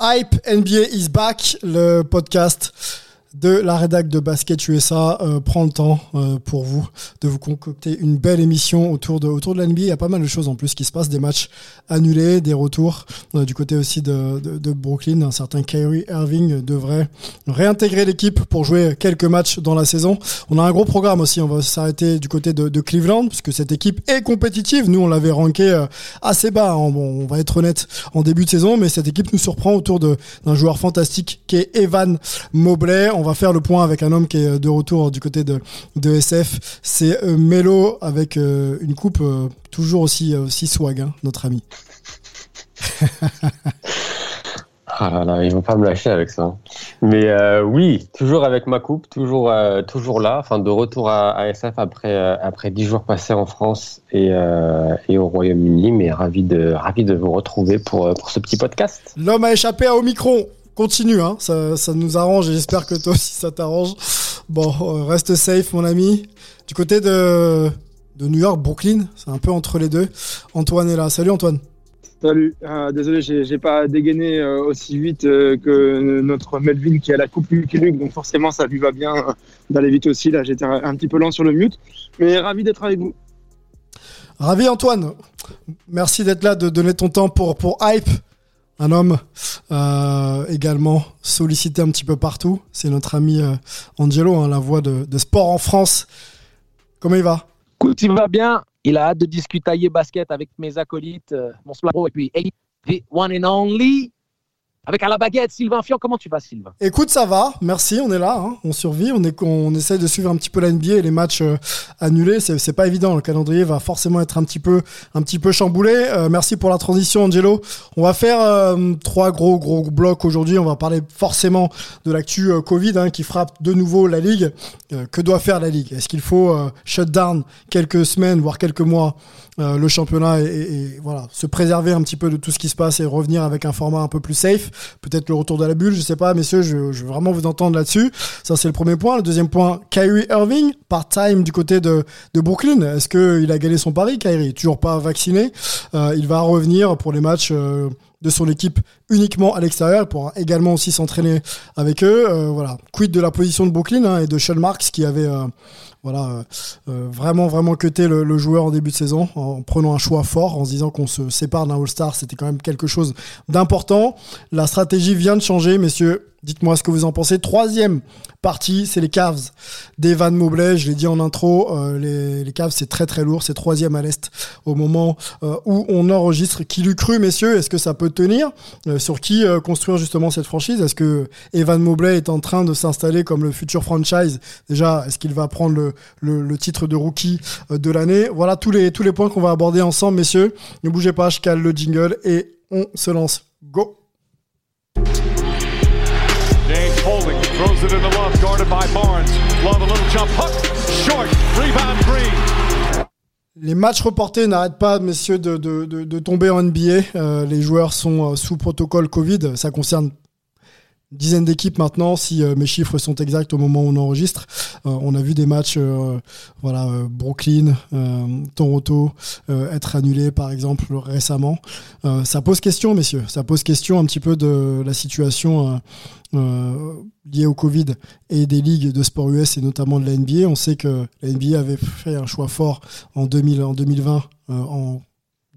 Hype NBA is back, le podcast de la rédac de Basket USA euh, prend le temps euh, pour vous de vous concocter une belle émission autour de autour de la NBA. Il y a pas mal de choses en plus qui se passent, des matchs annulés, des retours euh, du côté aussi de, de, de Brooklyn. Un certain Kyrie Irving devrait réintégrer l'équipe pour jouer quelques matchs dans la saison. On a un gros programme aussi. On va s'arrêter du côté de, de Cleveland puisque cette équipe est compétitive. Nous, on l'avait ranké euh, assez bas. hein. On va être honnête en début de saison, mais cette équipe nous surprend autour d'un joueur fantastique qui est Evan Mobley. Faire le point avec un homme qui est de retour du côté de, de SF. C'est euh, Melo avec euh, une coupe euh, toujours aussi, euh, aussi swag, hein, notre ami. Ah là là, ils vont pas me lâcher avec ça. Mais euh, oui, toujours avec ma coupe, toujours euh, toujours là, enfin de retour à, à SF après euh, après dix jours passés en France et, euh, et au Royaume-Uni, mais ravi de ravi de vous retrouver pour euh, pour ce petit podcast. L'homme a échappé à Omicron. Continue, hein, ça, ça nous arrange et j'espère que toi aussi ça t'arrange. Bon, euh, reste safe, mon ami. Du côté de, de New York, Brooklyn, c'est un peu entre les deux. Antoine est là. Salut Antoine. Salut, Euh, désolé, j'ai pas dégainé euh, aussi vite euh, que notre Melvin qui a la coupe Lucky Luke, donc forcément ça lui va bien d'aller vite aussi. Là, j'étais un, un petit peu lent sur le mute, mais ravi d'être avec vous. Ravi Antoine. Merci d'être là, de donner ton temps pour, pour Hype. Un homme euh, également sollicité un petit peu partout. C'est notre ami euh, Angelo, hein, la voix de, sport en France. Comment il va? Écoute, il va bien. Il a hâte de discutailler basket avec mes acolytes, euh, mon et puis hey, the one and only. Avec à la baguette, Sylvain Fion. Comment tu vas, Sylvain? Écoute, ça va, merci, on est là, hein, on survit, on, est, on essaie de suivre un petit peu la NBA et les matchs euh, annulés, c'est c'est pas évident, le calendrier va forcément être un petit peu, un petit peu chamboulé. Euh, merci pour la transition, Angelo. On va faire euh, trois gros gros blocs aujourd'hui, on va parler forcément de l'actu Covid hein, qui frappe de nouveau la Ligue. Que doit faire la Ligue? Est-ce qu'il faut shut down quelques semaines, voire quelques mois le championnat et, et- et, voilà se préserver un petit peu de tout ce qui se passe et revenir avec un format un peu plus safe? Peut-être le retour de la bulle je sais pas messieurs je, veux vraiment vous entendre là-dessus. Ça c'est le premier point. Le deuxième point Kyrie Irving part-time du côté de, Brooklyn. Est-ce que il a gagné son pari Kyrie? Toujours pas vacciné. Euh, il va revenir pour les matchs euh, de son équipe uniquement à l'extérieur. Il pourra également aussi s'entraîner avec eux. Euh, voilà. Quid de la position de Brooklyn hein, et de Sean Marks qui avait voilà, euh, euh, vraiment, vraiment cuté le, le joueur en début de saison en prenant un choix fort, en se disant qu'on se sépare d'un All-Star, c'était quand même quelque chose d'important. La stratégie vient de changer, messieurs. Dites-moi ce que vous en pensez. Troisième partie, c'est les Cavs d'Evan Mobley. Je l'ai dit en intro, euh, les, les Cavs, c'est très très lourd. C'est troisième à l'Est au moment euh, où on enregistre. Qui l'eût cru, messieurs? Est-ce que ça peut tenir? Euh, Sur qui construire justement cette franchise? Est-ce que Evan Mobley est en train de s'installer comme le futur franchise? Déjà, est-ce qu'il va prendre le, titre de rookie de l'année? Voilà tous les, tous les points qu'on va aborder ensemble, messieurs. Ne bougez pas, je cale le jingle et on se lance. Go throws it in the love, guarded by Barnes. Love a little jump hook, short, rebound Green. Les matchs reportés n'arrêtent pas, messieurs, de, de, de, de tomber en NBA. Euh, les joueurs sont euh, sous protocole Covid. Ça concerne une dizaine d'équipes maintenant, si euh, mes chiffres sont exacts au moment où on enregistre. Euh, on a vu des matchs, euh, voilà, Brooklyn, Toronto, être annulés, par exemple, récemment. Ça pose question, messieurs. Ça pose question un petit peu de la situation liée au Covid et des ligues de sport US et notamment de la NBA. On sait que la NBA avait fait un choix fort en, 2000, en 2020 euh, en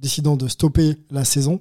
décidant de stopper la saison.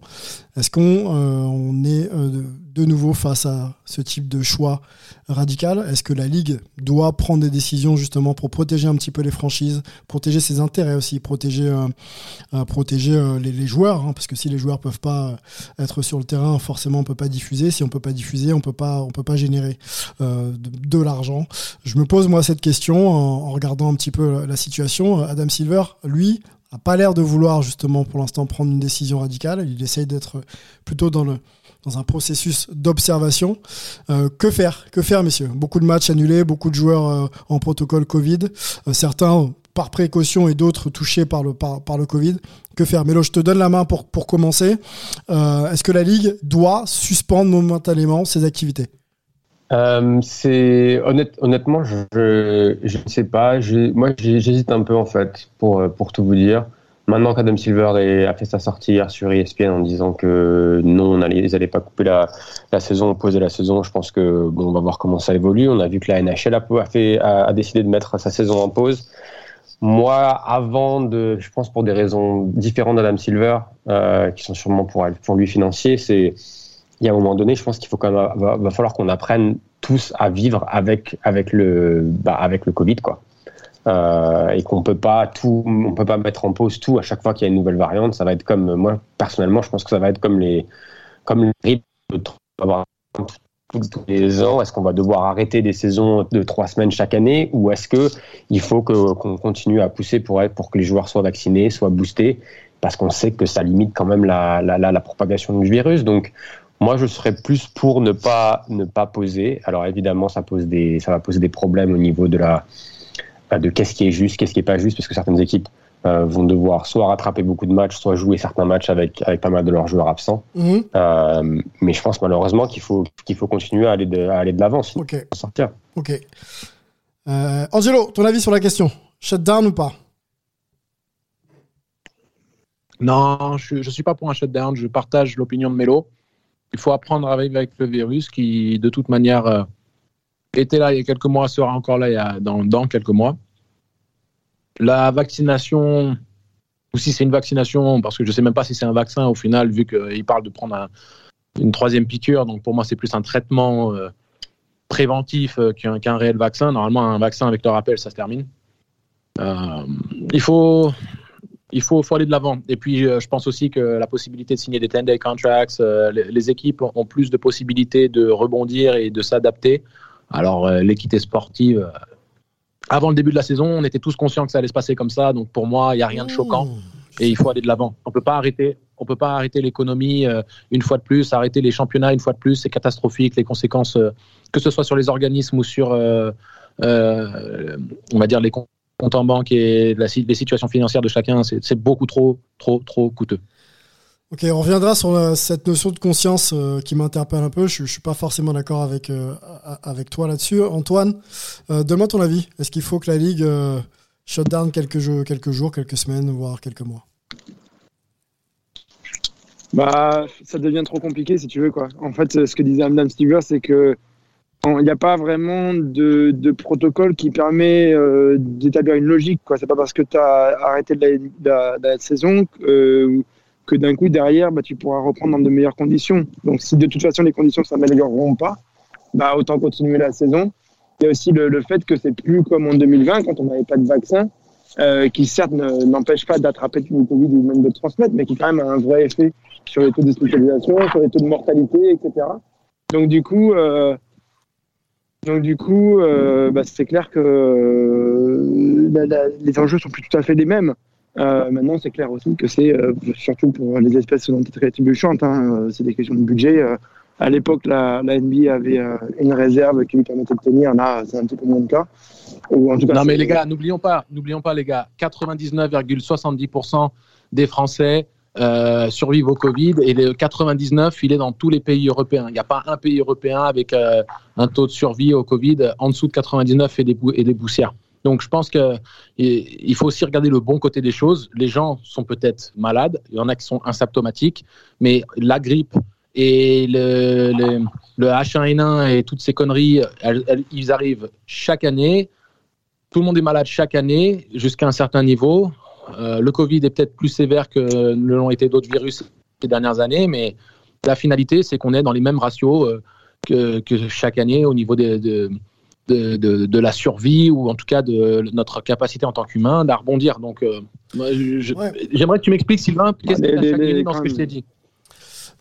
Est-ce qu'on euh, est euh, de nouveau face à ce type de choix radical? Est-ce que la Ligue doit prendre des décisions justement pour protéger un petit peu les franchises, protéger ses intérêts aussi, protéger, euh, les, joueurs hein, Parce que si les joueurs peuvent pas être sur le terrain, forcément on peut pas diffuser. Si on peut pas diffuser, on on peut pas générer de, l'argent. Je me pose moi cette question en regardant un petit peu la situation. Adam Silver, lui, a pas l'air de vouloir justement pour l'instant prendre une décision radicale. Il essaye d'être plutôt dans le dans un processus d'observation. Euh, que faire? Que faire, messieurs? Beaucoup de matchs annulés, beaucoup de joueurs euh, en protocole Covid, euh, certains par précaution et d'autres touchés par le, par, par, le Covid. Que faire? Mélo, je te donne la main pour, pour commencer. Est-ce que la Ligue doit suspendre momentanément ses activités? Euh, c'est honnête, honnêtement, je, je ne sais pas. Moi, j'hésite un peu en fait, pour pour tout vous dire. Maintenant qu'Adam Silver a fait sa sortie hier sur ESPN en disant que non, on allait, ils n'allaient pas couper la, la saison, poser la saison, je pense que bon, on va voir comment ça évolue. On a vu que la NHL a, fait, a, décidé de mettre sa saison en pause. Moi, avant de, je pense pour des raisons différentes d'Adam Silver, euh, qui sont sûrement pour, pour lui financiers, c'est il y a un moment donné, je pense qu'il faut quand même, va, falloir qu'on apprenne tous à vivre avec avec le bah, avec le Covid quoi. Euh, et qu'on peut pas tout, on peut pas mettre en pause tout à chaque fois qu'il y a une nouvelle variante. Ça va être comme moi personnellement, je pense que ça va être comme les comme les tous les ans Est-ce qu'on va devoir arrêter des saisons de trois semaines chaque année? Ou est-ce que il faut qu'on continue à pousser pour pour que les joueurs soient vaccinés, soient boostés? Parce qu'on sait que ça limite quand même la, la, la propagation du virus. Donc moi, je serais plus pour ne pas ne pas poser. Alors évidemment, ça pose des ça va poser des problèmes au niveau de la bah, de qu'est-ce qui est juste, qu'est-ce qui est pas juste, parce que certaines équipes euh, vont devoir soit rattraper beaucoup de matchs, soit jouer certains matchs avec avec pas mal de leurs joueurs absents. Mhm. Euh, mais je pense malheureusement qu'il faut qu'il faut continuer à aller de à aller de l'avant sinon okay. sortir. Ok. Euh, Angelo, ton avis sur la question? Shutdown ou pas? Non, je ne suis pas pour un shutdown. Je partage l'opinion de Melo il faut apprendre à vivre avec le virus qui, de toute manière, euh, était là il y a quelques mois, sera encore là dans, quelques mois. La vaccination, ou si c'est une vaccination, parce que je ne sais même pas si c'est un vaccin au final, vu qu'il parle de prendre une troisième piqûre, donc pour moi c'est plus un traitement euh, préventif euh, qu'un réel vaccin. Normalement, un vaccin avec le rappel, ça se termine. il faut il faut, faut aller de l'avant. Et puis, euh, je pense aussi que la possibilité de signer des 10-day contracts, euh, les, équipes ont plus de possibilités de rebondir et de s'adapter. Alors, euh, l'équité sportive, avant le début de la saison, on était tous conscients que ça allait se passer comme ça. Donc, pour moi, il n'y a rien de choquant. Et il faut aller de l'avant. On peut pas arrêter. On peut pas arrêter l'économie une fois de plus, arrêter les championnats une fois de plus. C'est catastrophique. Les conséquences, que ce soit sur les organismes ou sur, on va dire, les compte en banque et la, les situations financières de chacun, c'est beaucoup trop, trop, trop coûteux. Ok, on reviendra sur euh, cette notion de conscience euh, qui m'interpelle un peu. Je, ne suis pas forcément d'accord avec euh, avec toi là-dessus, Antoine. Donne-moi ton avis. Est-ce qu'il faut que la ligue shut down quelques jours, quelques jours, quelques semaines, voire quelques mois? Bah, ça devient trop compliqué si tu veux quoi. En fait, ce que disait Madame Stevens, c'est que il n'y a pas vraiment de, de, protocole qui permet euh, d'établir une logique. Ce n'est pas parce que tu as arrêté la, saison euh, que d'un coup, derrière, bah, tu pourras reprendre dans de meilleures conditions. Donc, si de toute façon les conditions ne s'amélioreront pas, bah, autant continuer la saison. Il y a aussi le, le fait que c'est plus comme en 2020, quand on n'avait pas de vaccin, euh, qui certes n'empêche pas d'attraper le Covid ou même de transmettre, mais qui quand même a un vrai effet sur les taux d'hospitalisation, sur les taux de mortalité, etc. Donc, du coup, donc du coup, euh, bah, c'est clair que euh, les enjeux sont plus tout à fait les mêmes. Euh, maintenant, c'est clair aussi que c'est surtout pour les espèces non rétribuantes, hein, c'est des questions de budget. à l'époque, la, la, NBA avait une réserve qui lui permettait de tenir. Là, c'est un petit peu moins le cas. Ou en tout cas, non, mais les gars, n'oublions pas, n'oublions pas les gars, 99,70% des Français euh, survivent au Covid et le 99, il est dans tous les pays européens. Il n'y a pas un pays européen avec euh, un taux de survie au Covid en dessous de 99 et des, et des poussières. Donc je pense qu'il faut aussi regarder le bon côté des choses. Les gens sont peut-être malades, il y en a qui sont asymptomatiques, mais la grippe et le, le, H1N1 et toutes ces conneries, ils arrivent chaque année. Tout le monde est malade chaque année jusqu'à un certain niveau. Euh, le Covid est peut-être plus sévère que ne l'ont été d'autres virus ces dernières années, mais la finalité, c'est qu'on est dans les mêmes ratios euh, que, que, chaque année au niveau de, de, de, de, la survie ou en tout cas de notre capacité en tant qu'humain à rebondir. Donc, euh, j'aimerais que tu m'expliques, Sylvain, qu'est-ce que tu as gagné dans ce que je t'ai dit?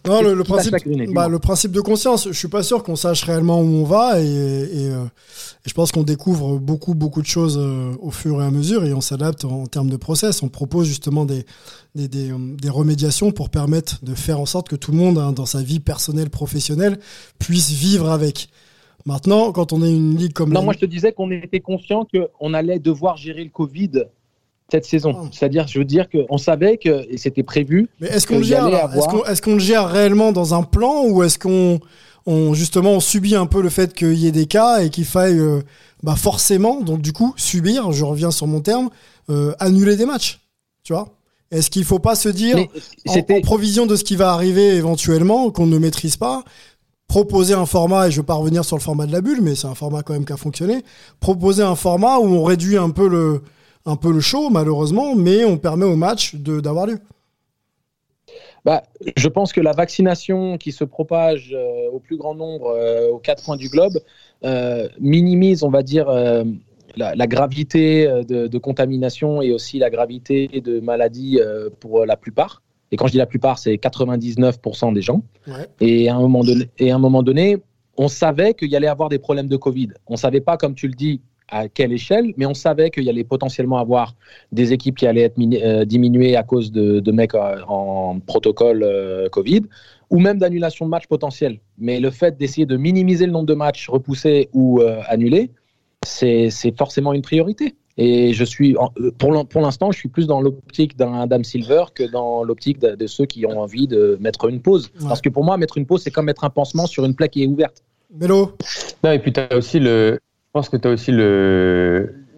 Non, le, principe, bah, le principe de conscience, je suis pas sûr qu'on sache réellement où on va et, et, euh, je pense qu'on découvre beaucoup beaucoup de choses euh, au fur et à mesure et on s'adapte en, termes de process. On propose justement des, des, des, des, remédiations pour permettre de faire en sorte que tout le monde, hein, dans sa vie personnelle, professionnelle, puisse vivre avec. Maintenant, quand on est une ligue comme non, moi je te disais qu'on était conscient qu'on allait devoir gérer le Covid cette saison. Ah. C'est-à-dire, je veux dire qu'on savait que et c'était prévu. Mais est-ce qu'on le gère Est-ce qu'on le gère réellement dans un plan ou est-ce qu'on on, justement on subit un peu le fait qu'il y ait des cas et qu'il faille euh, bah forcément donc du coup subir. Je reviens sur mon terme, euh, annuler des matchs. Tu vois? Est-ce qu'il faut pas se dire en, en, provision de ce qui va arriver éventuellement qu'on ne maîtrise pas proposer un format, et je ne veux pas revenir sur le format de la bulle, mais c'est un format quand même qui a fonctionné, proposer un format où on réduit un peu le, un peu le show, malheureusement, mais on permet au match d'avoir lieu. Bah, je pense que la vaccination qui se propage euh, au plus grand nombre euh, aux quatre coins du globe euh, minimise, on va dire, la, gravité de, contamination et aussi la gravité de maladie pour la plupart. Et quand je dis la plupart, c'est 99% des gens. Et, à un moment donné, et à un moment donné, on savait qu'il y allait avoir des problèmes de Covid. On ne savait pas, comme tu le dis, à quelle échelle, mais on savait qu'il y allait potentiellement avoir des équipes qui allaient être euh, diminuées à cause de, mecs euh, en, protocole euh, Covid, ou même d'annulation de matchs potentiels. Mais le fait d'essayer de minimiser le nombre de matchs repoussés ou annulés, c'est forcément une priorité. Et je suis, pour l'instant, je suis plus dans l'optique d'un Adam Silver que dans l'optique de, ceux qui ont envie de mettre une pause. Parce que pour moi, mettre une pause, c'est comme mettre un pansement sur une plaque qui est ouverte. Mélo Non, et puis tu as aussi le, je pense que tu as aussi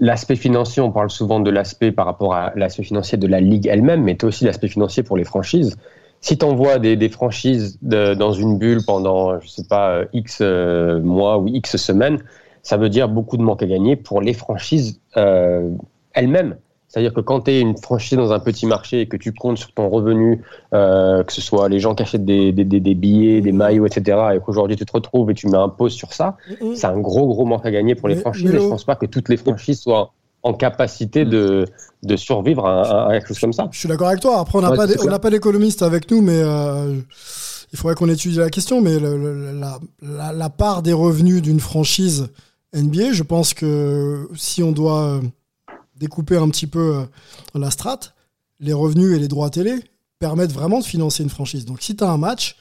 l'aspect financier. On parle souvent de l'aspect par rapport à l'aspect financier de la ligue elle-même, mais tu as aussi l'aspect financier pour les franchises. Si tu envoies des, franchises dans une bulle pendant, je sais pas, euh, X euh, mois ou X semaines, ça veut dire beaucoup de manque à gagner pour les franchises euh, elles-mêmes. C'est-à-dire que quand tu es une franchise dans un petit marché et que tu comptes sur ton revenu, euh, que ce soit les gens qui achètent des, des, des, billets, des maillots, etc., et qu'aujourd'hui tu te retrouves et tu mets un pause sur ça, c'est un gros, gros manque à gagner pour les franchises. Mais, je pense pas que toutes les franchises soient en capacité de, de survivre à, quelque chose comme ça. Je suis d'accord avec toi. Après, on n'a pas, pas d'économiste avec nous, mais euh, il faudrait qu'on étudie la question. Mais la, la, la, part des revenus d'une franchise NBA, je pense que si on doit découper un petit peu euh, la strate, les revenus et les droits télé permettent vraiment de financer une franchise. Donc si tu as un match,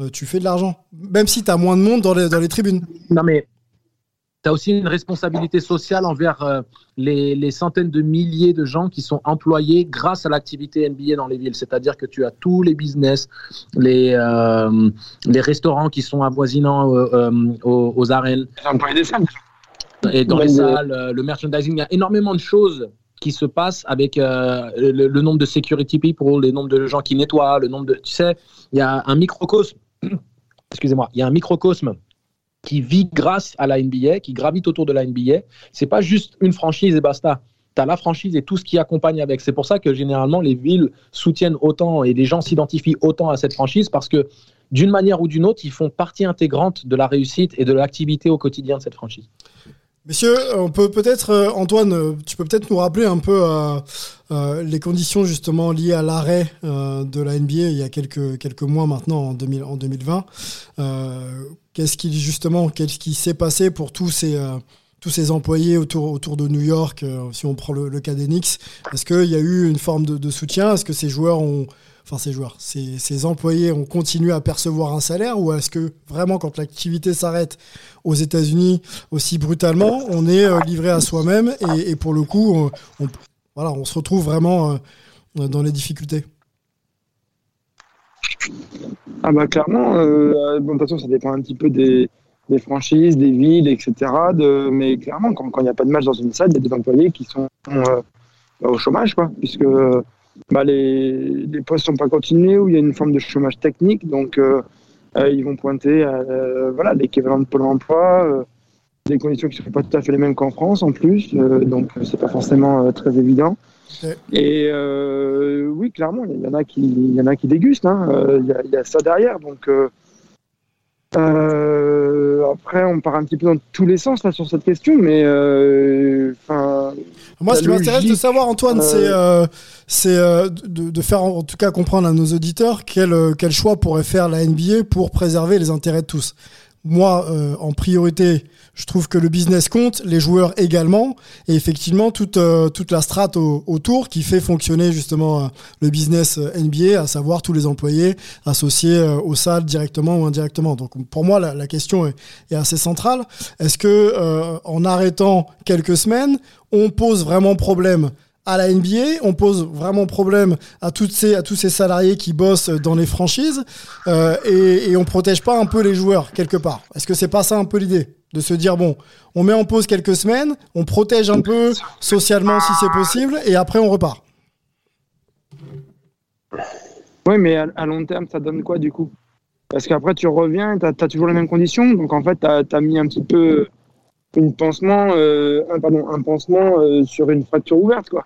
euh, tu fais de l'argent. Même si tu as moins de monde dans les, dans les tribunes. Non mais tu as aussi une responsabilité sociale envers euh, les, centaines de milliers de gens qui sont employés grâce à l'activité NBA dans les villes. C'est-à-dire que tu as tous les business, les, les restaurants qui sont avoisinants aux, aux, arènes. des et dans les salles, euh, le merchandising, il y a énormément de choses qui se passent avec euh, le, nombre de security people, le nombre de gens qui nettoient, le nombre de. Tu sais, il y a un microcosme. Excusez-moi, il y a un microcosme qui vit grâce à la NBA, qui gravite autour de la NBA. C'est pas juste une franchise et basta. Tu as la franchise et tout ce qui accompagne avec. C'est pour ça que généralement les villes soutiennent autant et les gens s'identifient autant à cette franchise parce que d'une manière ou d'une autre, ils font partie intégrante de la réussite et de l'activité au quotidien de cette franchise. Messieurs, on peut peut-être, euh, Antoine, euh, tu peux peut-être nous rappeler un peu euh, les conditions justement liées à l'arrêt de la NBA il y a quelques, quelques mois maintenant, en, 2000, en 2020. qu'est-ce qui justement, qu'est-ce qui s'est passé pour tous ces, tous ces employés autour, autour de New York, si on prend le, cas d'Enix? Est-ce qu'il y a eu une forme de soutien? Est-ce que ces joueurs ont ces joueurs, ces, employés ont continué à percevoir un salaire ou est-ce que vraiment quand l'activité s'arrête aux États-Unis aussi brutalement, on est euh, livré à soi-même et, pour le coup, on, voilà, on se retrouve vraiment euh, dans les difficultés? Ah bah clairement, euh, de toute façon ça dépend un petit peu des, franchises, des villes, etc. Mais clairement, quand il n'y a pas de match dans une salle, il y a des employés qui sont au chômage, quoi, puisque bah, les, les postes sont pas continués ou il y a une forme de chômage technique. Donc, euh, euh, ils vont pointer euh, voilà, l'équivalent de Pôle emploi, des conditions qui ne sont pas tout à fait les mêmes qu'en France en plus. donc, c'est pas forcément très évident. Et oui, clairement, il y en a qui, y en a qui dégustent. hein. Il y, a- il y a ça derrière. Donc euh, après, on part un petit peu dans tous les sens là sur cette question, mais euh, Moi, ce qui m'intéresse de savoir, Antoine, euh, c'est euh, c'est euh, de, de faire en tout cas comprendre à nos auditeurs quel, euh, quel choix pourrait faire la NBA pour préserver les intérêts de tous. Moi, euh, en priorité, je trouve que le business compte, les joueurs également, et effectivement toute euh, toute la strate au- autour qui fait fonctionner justement euh, le business euh, NBA, à savoir tous les employés associés euh, aux salles directement ou indirectement. Donc pour moi, la, la question est, est assez centrale. Est-ce que euh, en arrêtant quelques semaines, on pose vraiment problème à la NBA, on pose vraiment problème à toutes ces à tous ces salariés qui bossent dans les franchises euh, et, et on protège pas un peu les joueurs quelque part. Est-ce que c'est pas ça un peu l'idée de se dire bon, on met en pause quelques semaines, on protège un peu socialement si c'est possible et après on repart? oui, mais à, long terme, ça donne quoi du coup? Parce qu'après, tu reviens, tu as, toujours les mêmes conditions, donc en fait, tu as, mis un petit peu une pansement, euh, un, pardon, un pansement euh, sur une fracture ouverte, quoi.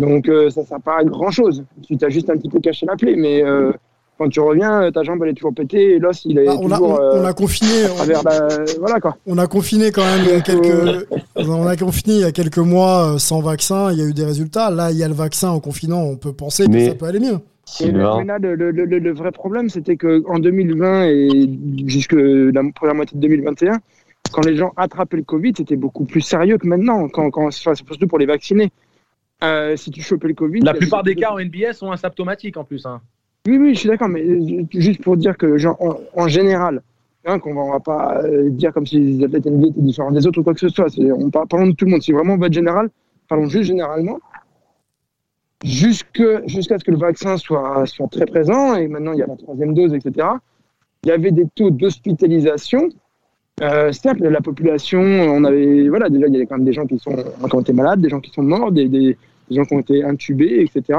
Donc euh, ça sert pas à grand chose. Tu t'as juste un petit peu caché la plaie, mais euh, quand tu reviens, ta jambe elle est toujours pétée et l'os il est Ah, on, a, toujours on, euh, on a confiné, à travers la... Voilà quoi. on a confiné quand même il y a quelques, on a confiné il y a quelques mois sans vaccin, il y a eu des résultats. Là, il y a le vaccin en confinant, on peut penser que Mais- ça peut aller mieux. Et le, Sylvain, mais là, le, le- le- le vrai problème, c'était qu'en 2020 et jusque la première moitié de 2021, quand les gens attrapaient le Covid, c'était beaucoup plus sérieux que maintenant, quand, quand, enfin, surtout pour les vacciner. Euh, si tu chopais le Covid. La bah, plupart des cas en NBA sont asymptomatiques en plus. Hein. Oui, oui, je suis d'accord, mais euh, juste pour dire que, genre, en, en général, hein, qu'on va, on va pas euh, dire comme si les athlètes NBA étaient différents des autres ou quoi que ce soit. On parle, parlons de tout le monde. Si vraiment on va être général, parlons juste généralement. Jusqu'à ce que le vaccin soit, soit très présent, et maintenant il y a la troisième dose, etc., il y avait des taux d'hospitalisation. Euh, certes, la population, on avait, voilà, déjà, il y avait quand même des gens qui, sont, qui ont été malades, des gens qui sont morts, des, des, des gens qui ont été intubés, etc.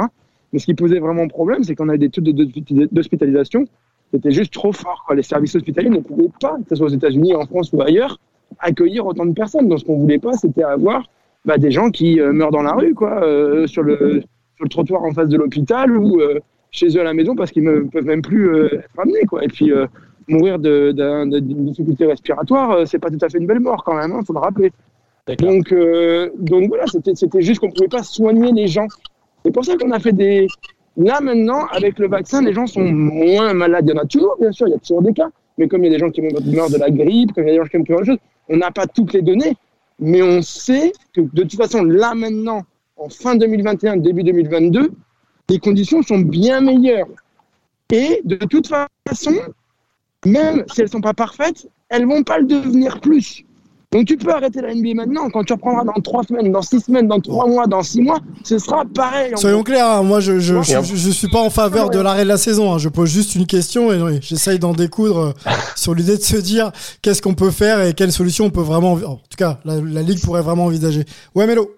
Mais ce qui posait vraiment problème, c'est qu'on avait des taux d'hospitalisation qui étaient juste trop forts. quoi. Les services hospitaliers ne pouvaient pas, que ce soit aux États-Unis, en France ou ailleurs, accueillir autant de personnes. Donc, ce qu'on voulait pas, c'était avoir bah, des gens qui euh, meurent dans la rue, quoi, euh, sur, le, sur le trottoir en face de l'hôpital ou euh, chez eux à la maison parce qu'ils ne peuvent même plus euh, être amenés. Quoi. Et puis, mourir d'une difficulté respiratoire, euh, c'est pas tout à fait une belle mort quand même, il faut le rappeler. Donc, euh, donc voilà, c'était juste qu'on pouvait pas soigner les gens. C'est pour ça qu'on a fait des. Là maintenant, avec le vaccin, les gens sont moins malades. Il y en a toujours, bien sûr, il y a toujours des cas. Mais comme il y a des gens qui meurent de la grippe, comme il y a des gens qui meurent de plein de choses, on n'a pas toutes les données. Mais on sait que de toute façon, là maintenant, en fin 2021, début 2022, les conditions sont bien meilleures. Et de toute façon, même si elles sont pas parfaites, elles vont pas le devenir plus. Donc tu peux arrêter la NBA maintenant, quand tu reprendras dans trois semaines, dans six semaines, dans trois mois, dans six mois, ce sera pareil. Soyons clairs, hein, moi je je, je, mais- je- je suis pas en faveur de l'arrêt de la saison. hein. Je pose juste une question et oui, j'essaye d'en découdre euh, sur l'idée de se dire qu'est-ce qu'on peut faire et quelle solution on peut vraiment. En tout cas, la, la ligue pourrait vraiment envisager. Ouais, Mélo.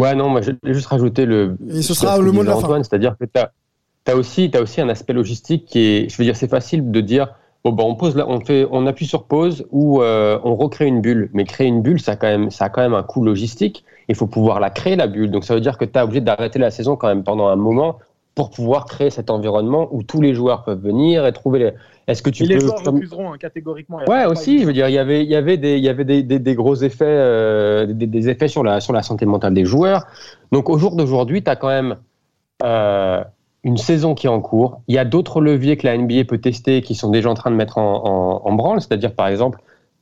Ouais, non, moi, je vais juste rajouter le. Et ce sera le mot de la fin. C'est-à-dire que tu as, aussi, t'as aussi un aspect logistique qui est. Je veux dire, c'est facile de dire bon, ben, on, pose là, on, fait, on appuie sur pause ou euh, on recrée une bulle. Mais créer une bulle, ça a quand même, ça a quand même un coût logistique. Il faut pouvoir la créer, la bulle. Donc ça veut dire que tu es obligé d'arrêter la saison quand même pendant un moment pour pouvoir créer cet environnement où tous les joueurs peuvent venir et trouver les. Est-ce que tu Et les peux. joueurs comme- refuseront hein, catégoriquement. Ouais, aussi, je veux dire, il y avait, il y avait des, il y avait des, des, des gros effets, euh, des, des effets sur la, sur la santé mentale des joueurs. Donc, au jour d'aujourd'hui, tu as quand même euh, une saison qui est en cours. Il y a d'autres leviers que la NBA peut tester qui sont déjà en train de mettre en, branle. C'est-à-dire, par exemple,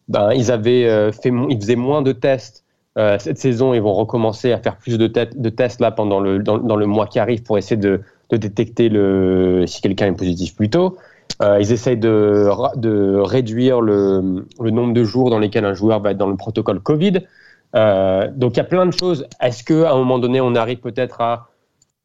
ben, ils avaient euh, fait, ils faisaient moins de tests euh, cette saison. Ils vont recommencer à faire plus de, de tests là pendant le, dans, le mois qui arrive pour essayer de, détecter le, si quelqu'un est positif plus tôt. Euh, ils essayent de, de réduire le, nombre de jours dans lesquels un joueur va être dans le protocole Covid. Donc il y a plein de choses. Est-ce qu'à un moment donné, on arrive peut-être à,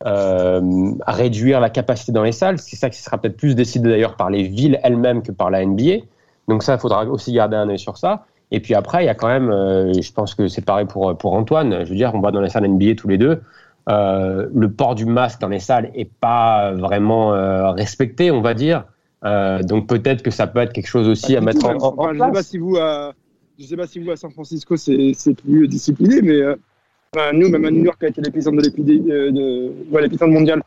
euh, réduire la capacité dans les salles C'est ça qui sera peut-être plus décidé d'ailleurs par les villes elles-mêmes que par la NBA. Donc ça, il faudra aussi garder un œil sur ça. Et puis après, il y a quand même, euh, je pense que c'est pareil pour, pour Antoine, je veux dire, on va dans les salles NBA tous les deux. Euh, le port du masque dans les salles est pas vraiment euh, respecté, on va dire. Euh, donc peut-être que ça peut être quelque chose aussi à mettre en, en- je sais place. si vous, à, je sais pas si vous à San Francisco c'est plus discipliné, mais Enfin, nous, même à New York, qui a été l'épicentre de euh, de, ouais, l'épicentre mondial,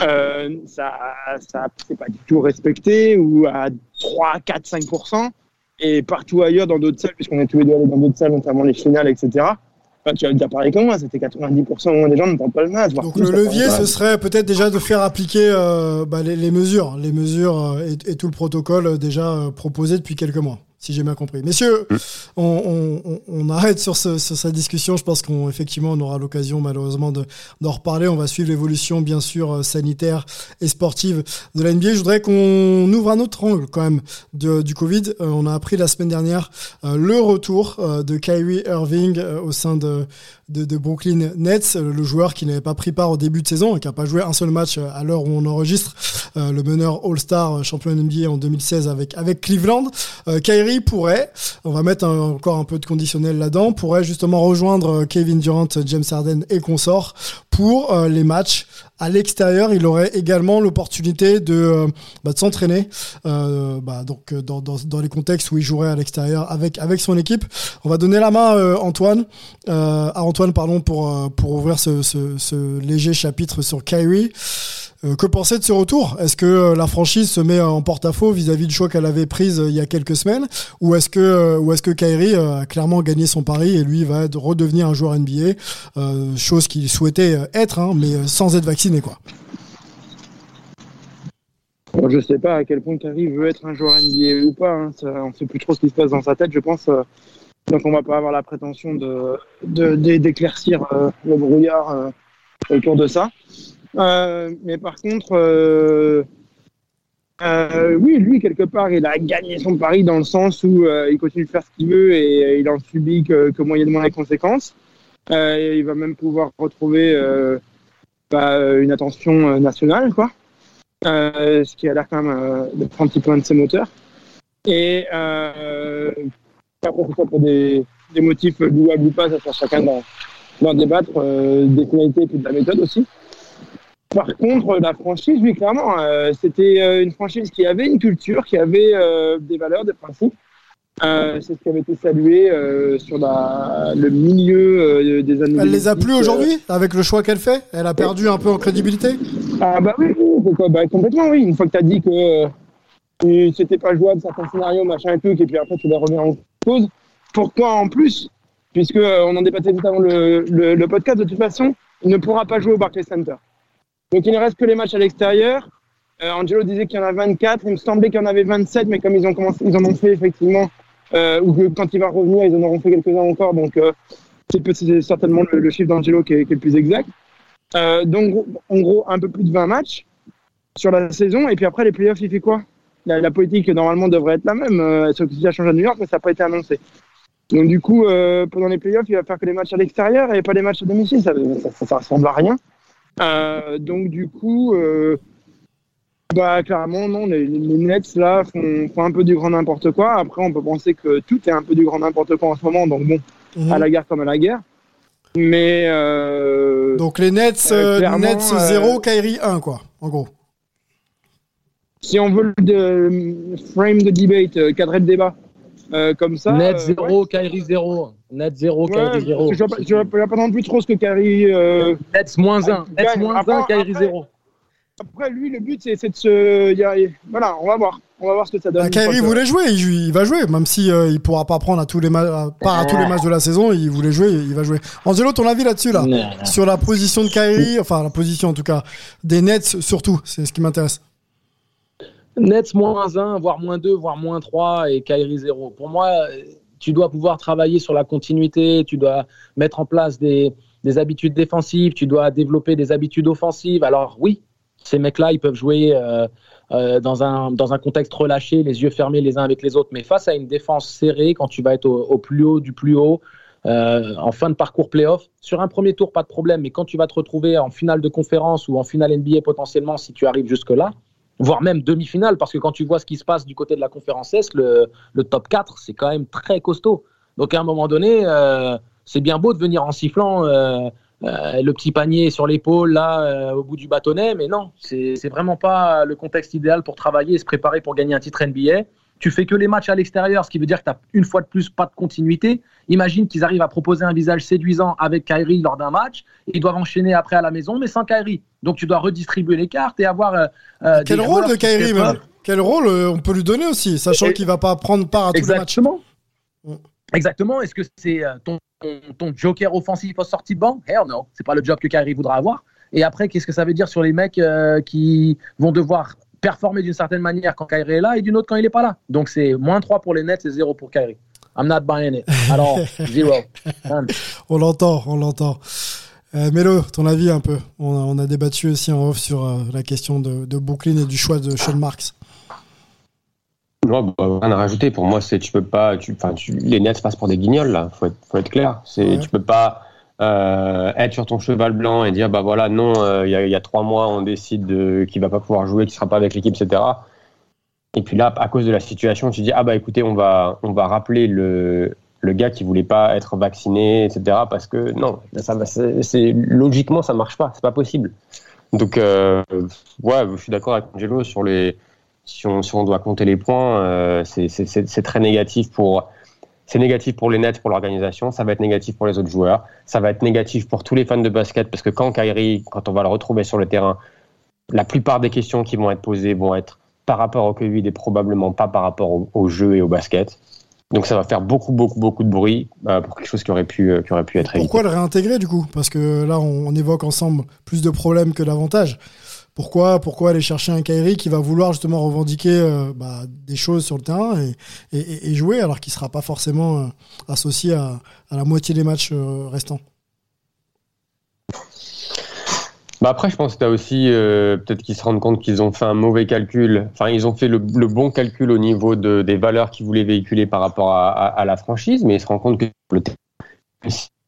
euh, ça, ça c'est pas du tout respecté ou à 3, 4, 5%. Et partout ailleurs, dans d'autres salles, puisqu'on est tous les deux allés dans d'autres salles, notamment les finales, etc. Enfin, tu as déjà parlé comme moi, c'était 90% au moins des gens ne tentent pas le match. voire Donc plus, le levier, ce serait peut-être déjà de faire appliquer euh, bah, les, les mesures, les mesures et, et tout le protocole déjà proposé depuis quelques mois, si j'ai bien compris. Messieurs, on, on- arrête sur, ce, sur cette discussion. Je pense qu'on effectivement on aura l'occasion malheureusement de- d'en reparler. On va suivre l'évolution bien sûr euh, sanitaire et sportive de la NBA. Je voudrais qu'on ouvre un autre angle quand même de- du Covid. Euh, on a appris la semaine dernière euh, le retour euh, de Kyrie Irving euh, au sein de, de, de Brooklyn Nets, euh, le joueur qui n'avait pas pris part au début de saison et qui n'a pas joué un seul match euh, à l'heure où on enregistre, euh, le meneur All-Star euh, champion NBA en 2016 avec, avec Cleveland. Euh, Pourrait, on va mettre encore un peu de conditionnel là-dedans, pourrait justement rejoindre euh, Kevin Durant, James Harden et consorts pour euh, les matchs à l'extérieur. Il aurait également l'opportunité de, euh, bah, s'entraîner bah, donc dans, les contextes où il jouerait à l'extérieur avec son équipe. On va donner la main Antoine à Antoine pardon pour pour ouvrir ce, ce, ce léger chapitre sur Kyrie. Euh, que penser de ce retour? Est-ce que euh, la franchise se met en porte-à-faux vis-à-vis du choix qu'elle avait prise euh, il y a quelques semaines, ou est-ce que ou est-ce que euh, a clairement gagné son pari et lui va redevenir un joueur NBA, euh, chose qu'il souhaitait être, hein, mais sans être vacciné quoi. Je sais pas à quel point Kyrie veut être un joueur NBA ou pas. hein. On sait plus trop ce qui se passe dans sa tête, je pense. donc on va pas avoir la prétention de de- d'éclaircir le brouillard autour de ça. Euh, mais par contre, euh, euh, oui, lui quelque part, il a gagné son pari dans le sens où euh, il continue de faire ce qu'il veut et euh, il en subit que, que moyennement les conséquences. Et il va même pouvoir retrouver bah, une attention nationale, quoi. Ce qui a l'air quand même d'être un petit peu un de ses moteurs. Et après, pour des, des motifs louables ou pas, ça sert chacun d'en, débattre, des finalités et puis de la méthode aussi. Par contre, la franchise, oui, clairement, euh, c'était euh, une franchise qui avait une culture, qui avait euh, des valeurs, des principes. Euh, c'est ce qui avait été salué euh, sur la, le milieu euh, des années. Elle les a 2010, plus aujourd'hui avec le choix qu'elle fait? Elle a perdu un peu en crédibilité? Ah bah oui, oui, pourquoi bah, complètement oui. Une fois que tu as dit que euh, c'était pas jouable, certains scénarios, machin et tout, et puis après tu les remets en cause, pourquoi en plus? Puisque euh, on en débattait tout avant le, le, le podcast, de toute façon, il ne pourra pas jouer au Barclays Center. Donc il ne reste que les matchs à l'extérieur. Euh, Angelo disait qu'il y en a 24, il me semblait qu'il y en avait 27, mais comme ils ont commencé, ils en ont fait effectivement, euh, ou que quand il va revenir, ils en auront fait quelques-uns encore, donc euh, c'est certainement le, le chiffre d'Angelo qui, est- le plus exact. Euh, donc, en gros, un peu plus de 20 matchs sur la saison. Et puis après, les playoffs, il fait quoi? La, politique, normalement, devrait être la même. Euh, sauf que ça change à New York, mais ça n'a pas été annoncé. Donc, du coup, euh, pendant les playoffs, il va faire que les matchs à l'extérieur et pas les matchs à domicile. Ça, ça, ça, ça ressemble à rien. Euh, donc, du coup, euh, bah, clairement, non, les, les Nets, là, font, font un peu du grand n'importe quoi. Après, on peut penser que tout est un peu du grand n'importe quoi en ce moment. Donc, bon, Mhm. à la guerre comme à la guerre. Mais. Euh, Donc les Nets, Nets euh, 0, Kyrie 1 quoi, en gros. si on veut le frame de debate, cadrer le débat euh, comme ça. Net euh, 0, Kyrie 0. Net 0, ouais, Kyrie ouais, 0. Je je vois pas non plus trop ce que Kyrie. euh, Nets moins 1. gagne. Nets moins 1, Après- Kyrie après- 0. Après, lui, le but, c'est de se. Voilà, on va voir. On va voir ce que ça donne. Bah, que- voulait jouer, il, il va jouer, même si euh, il pourra pas prendre à tous les matchs, pas à tous les matchs de la saison, il voulait jouer, il va jouer. Angelo, ton avis là-dessus là, sur la position de Kyrie, enfin la position en tout cas des Nets surtout, c'est ce qui m'intéresse. Nets moins 1, voire moins 2, voire moins 3 et Kyrie 0. Pour moi, tu dois pouvoir travailler sur la continuité, tu dois mettre en place des, des habitudes défensives, tu dois développer des habitudes offensives. Alors oui, ces mecs-là, ils peuvent jouer euh, euh, dans, un, dans un contexte relâché, les yeux fermés les uns avec les autres, mais face à une défense serrée, quand tu vas être au, au plus haut du plus haut, euh, en fin de parcours playoff, sur un premier tour, pas de problème, mais quand tu vas te retrouver en finale de conférence ou en finale NBA potentiellement, si tu arrives jusque-là, voire même demi-finale, parce que quand tu vois ce qui se passe du côté de la conférence Est, le, le top 4, c'est quand même très costaud. Donc à un moment donné, euh, c'est bien beau de venir en sifflant euh, euh, le petit panier sur l'épaule, là, au bout du bâtonnet, mais non, c'est vraiment pas le contexte idéal pour travailler et se préparer pour gagner un titre NBA. Tu fais que les matchs à l'extérieur, ce qui veut dire que tu as une fois de plus pas de continuité. Imagine qu'ils arrivent à proposer un visage séduisant avec Kyrie lors d'un match, ils doivent enchaîner après à la maison, mais sans Kyrie. Donc tu dois redistribuer les cartes et avoir. euh, euh, Quel des rôle de Kyrie, Quel rôle euh, on peut lui donner aussi, sachant qu'il va pas prendre part à tous les matchs Exactement. Mm. Exactement. Est-ce que c'est ton, ton, ton joker offensif au sortie de banc? Hell no. C'est pas le job que Kyrie voudra avoir. Et après, qu'est-ce que ça veut dire sur les mecs euh, qui vont devoir performer d'une certaine manière quand Kyrie est là et d'une autre quand il est pas là Donc c'est moins 3 pour les Nets et 0 pour Kyrie. I'm not buying it. Alors, zero. On l'entend, on l'entend. Euh, Mélo, ton avis un peu on a, on a débattu aussi en off sur euh, la question de, de Brooklyn et du choix de Sean Marks. Non, bah, rien à rajouter. Pour moi, c'est tu peux pas. Tu, enfin, tu, les Nets passent pour des guignols là. Faut être, faut être clair. C'est Ouais. tu peux pas euh, être sur ton cheval blanc et dire bah voilà non euh, il y, a, trois mois on décide de, qu'il va pas pouvoir jouer, qu'il sera pas avec l'équipe, etc. Et puis là, à cause de la situation, tu dis ah bah écoutez on va on va rappeler le le gars qui voulait pas être vacciné, etc. Parce que non, ça c'est, logiquement ça marche pas, c'est pas possible. Donc euh, ouais, je suis d'accord avec Angelo sur les si on, si on doit compter les points, c'est- c'est très négatif pour c'est négatif pour les Nets, pour l'organisation, ça va être négatif pour les autres joueurs, ça va être négatif pour tous les fans de basket parce que quand Kyrie, quand on va le retrouver sur le terrain, la plupart des questions qui vont être posées vont être par rapport au Covid et probablement pas par rapport au, au jeu et au basket. Donc ça va faire beaucoup beaucoup beaucoup de bruit euh, pour quelque chose qui aurait pu euh, qui aurait pu être évité. Pourquoi le réintégrer du coup? Parce que là, on, on évoque ensemble plus de problèmes que d'avantages. Pourquoi, aller chercher un Kyrie qui va vouloir justement revendiquer euh, bah, des choses sur le terrain et, jouer alors qu'il sera pas forcément euh, associé à, la moitié des matchs euh, restants? Bah après, je pense que tu as aussi peut-être qu'ils se rendent compte qu'ils ont fait un mauvais calcul. Enfin, ils ont fait le, bon calcul au niveau de, des valeurs qu'ils voulaient véhiculer par rapport à, à- à la franchise, mais ils se rendent compte que le terrain-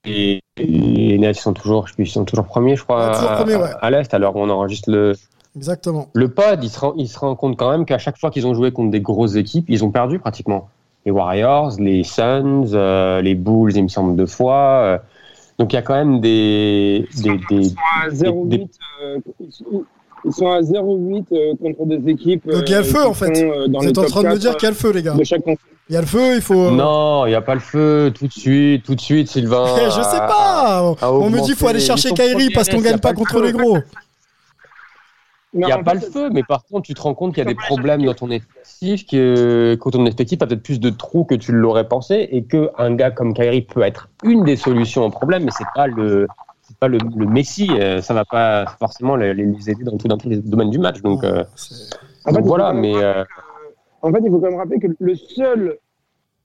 et les Nets sont toujours, ils sont toujours premiers, je crois, à, ouais. à l'est. Alors on enregistre le, Exactement. le pod. Ils se, rend- ils se rendent compte quand même qu'à chaque fois qu'ils ont joué contre des grosses équipes, ils ont perdu pratiquement. Les Warriors, les Suns, euh, les Bulls, il me semble deux fois. euh. donc il y a quand même des, des, des, Ils sont à 0,8 euh, ils sont- à 0,8 euh, contre des équipes. Donc il y a le euh, feu en fait. euh, Vous êtes en train de me 4, dire qu'il y a le feu, les gars. de chaque conférence. Il y a le feu, il faut. Non, il n'y a pas le feu tout de suite, tout de suite, Sylvain. Je sais pas. on me dit qu'il faut aller chercher Kyrie parce qu'on premiers, gagne pas contre les gros. Il n'y a pas le feu, mais par contre, tu te rends compte qu'il y a des problèmes dans ton effectif, que, que ton effectif a peut-être plus de trous que tu l'aurais pensé, et qu'un gars comme Kyrie peut être une des solutions au problème, mais c'est pas le c'est pas le, le Messi, euh, ça va pas forcément les, les aider dans, tout, dans tous les domaines du match. Donc, euh, En fait, donc il faut voilà, quand même mais euh, En fait, il faut quand même rappeler que le seul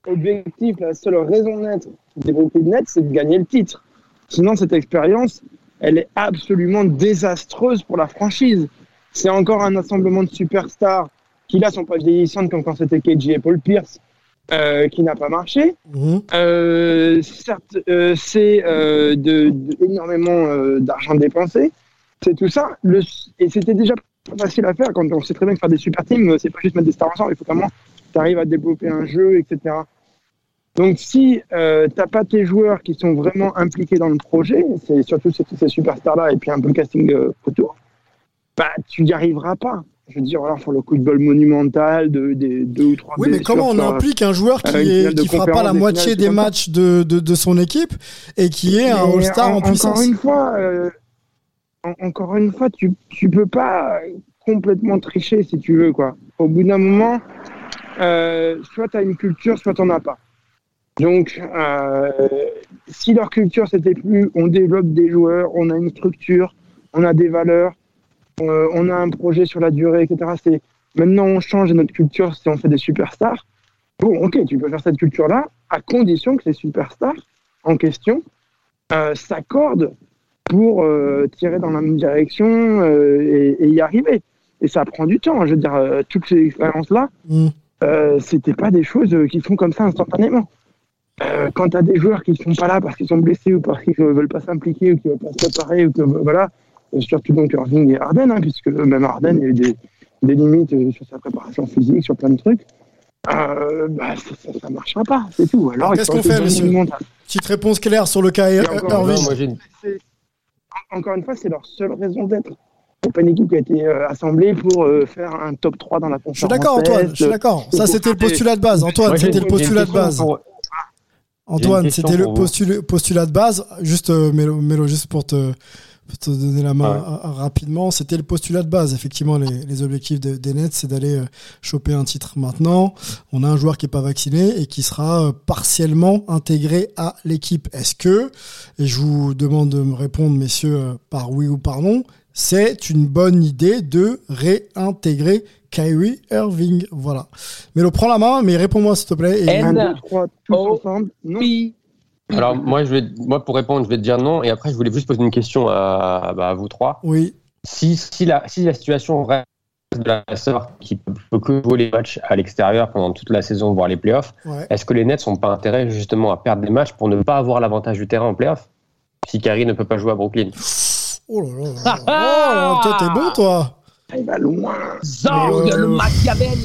objectif, la seule raison d'être des Brooklyn Nets, c'est de gagner le titre. Sinon, cette expérience, elle est absolument désastreuse pour la franchise. C'est encore un assemblement de superstars qui, là, sont pas vieillissantes comme quand c'était KG et Paul Pierce, euh, qui n'a pas marché. Mhm. Euh, certes, euh, c'est euh, de, de- énormément euh, d'argent dépensé. C'est tout ça. Le, et c'était déjà pas facile à faire quand on sait très bien que faire des super teams, euh, c'est pas juste mettre des stars ensemble. Il faut vraiment tu arrives à développer un jeu, etc. Donc, si euh, t'as pas tes joueurs qui sont vraiment impliqués dans le projet, c'est surtout ces, ces superstars-là et puis un peu le casting autour, bah, tu n'y arriveras pas. Je veux dire, alors, faut le coup de bol monumental de, deux ou trois Oui, mais comment on implique un joueur qui, euh, qui fera pas la des moitié des matchs de, son équipe et qui est un All-Star en, en- puissance Encore une fois, euh, en- encore une fois, tu tu peux pas complètement tricher si tu veux quoi. Au bout d'un moment, euh, soit tu as une culture, soit tu n'en as pas. Donc, euh, si leur culture c'était plus, on développe des joueurs, on a une structure, on a des valeurs, euh, on a un projet sur la durée, etc. C'est maintenant on change notre culture si on fait des superstars. Bon, ok, tu peux faire cette culture-là à condition que les superstars en question euh, s'accordent pour euh, tirer dans la même direction et, et y arriver. Et ça prend du temps. Je veux dire, toutes ces expériences-là, Mm. euh, c'était pas des choses qui se font comme ça instantanément. Quand tu as des joueurs qui sont pas là parce qu'ils sont blessés ou parce qu'ils ne veulent pas s'impliquer ou qu'ils ne veulent pas se préparer, ou que, voilà, surtout donc Irving et Harden, hein, puisque même il y a eu des, des limites euh, sur sa préparation physique, sur plein de trucs. Euh, bah, ça, ça, ça marchera pas, c'est tout. Alors, Qu'est-ce qu'on fait, monumental. Petite réponse claire sur le cas Irving. encore une fois, c'est leur seule raison d'être. C'est pas une équipe qui a été euh, assemblée pour euh, faire un top 3 dans la conférence. Je suis d'accord, Antoine. Je suis d'accord. Ça, c'était le postulat de base. Antoine, c'était le postulat de base. Antoine, c'était le postulat de base. Juste, euh, Mélo, juste pour te, te donner la main rapidement, c'était le postulat de base. Effectivement, les, objectifs des Nets, c'est d'aller euh, choper un titre maintenant. On a un joueur qui est pas vacciné et qui sera euh, partiellement intégré à l'équipe. Est-ce que, et je vous demande de me répondre, messieurs, par oui ou par non, c'est une bonne idée de réintégrer Kyrie Irving. Voilà. Mais le prends la main, mais réponds-moi s'il te plaît. Et... 1, 2, 3, tous ensemble. Non. Alors moi, je vais, moi, pour répondre, je vais te dire non. Et après, je voulais juste poser une question à, bah, à vous trois. Oui. Si, si, la, si la situation reste de la sorte, qui peut que jouer les matchs à l'extérieur pendant toute la saison, voire les playoffs, est-ce que les Nets n'ont pas intérêt justement à perdre des matchs pour ne pas avoir l'avantage du terrain en playoffs si Kyrie ne peut pas jouer à Brooklyn? Oh là là, oh là toi t'es bon toi il va loin. Zang, le Machiavel.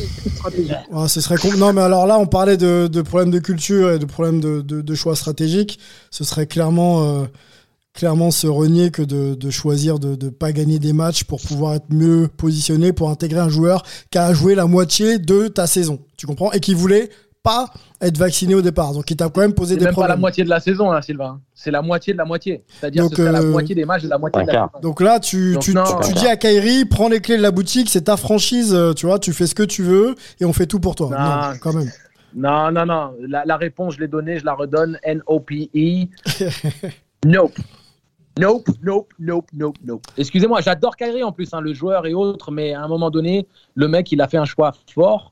Ce serait Non, mais alors là, on parlait de, de problèmes de culture et de problèmes de, de, de choix stratégiques. Ce serait clairement, euh, clairement se renier que de, de choisir de ne pas gagner des matchs pour pouvoir être mieux positionné, pour intégrer un joueur qui a joué la moitié de ta saison. Tu comprends? Et qui voulait pas être vacciné au départ. Donc il t'a quand même posé des même problèmes. pas la moitié de la saison, là, Sylvain. C'est la moitié de la moitié. C'est-à-dire que c'est la euh, moitié des matchs et la moitié de la saison. Donc là, tu, tu, tu, dis à Kairi, prends les clés de la boutique, c'est ta franchise, euh, tu vois, tu fais ce que tu veux et on fait tout pour toi. Non, quand même. Non, non, non. La, réponse, je l'ai donnée, je la redonne. N-O-P-E. nope. Nope, nope, nope, nope, nope. Excusez-moi, j'adore Kyrie en plus, hein, le joueur et autres, mais à un moment donné, le mec, il a fait un choix fort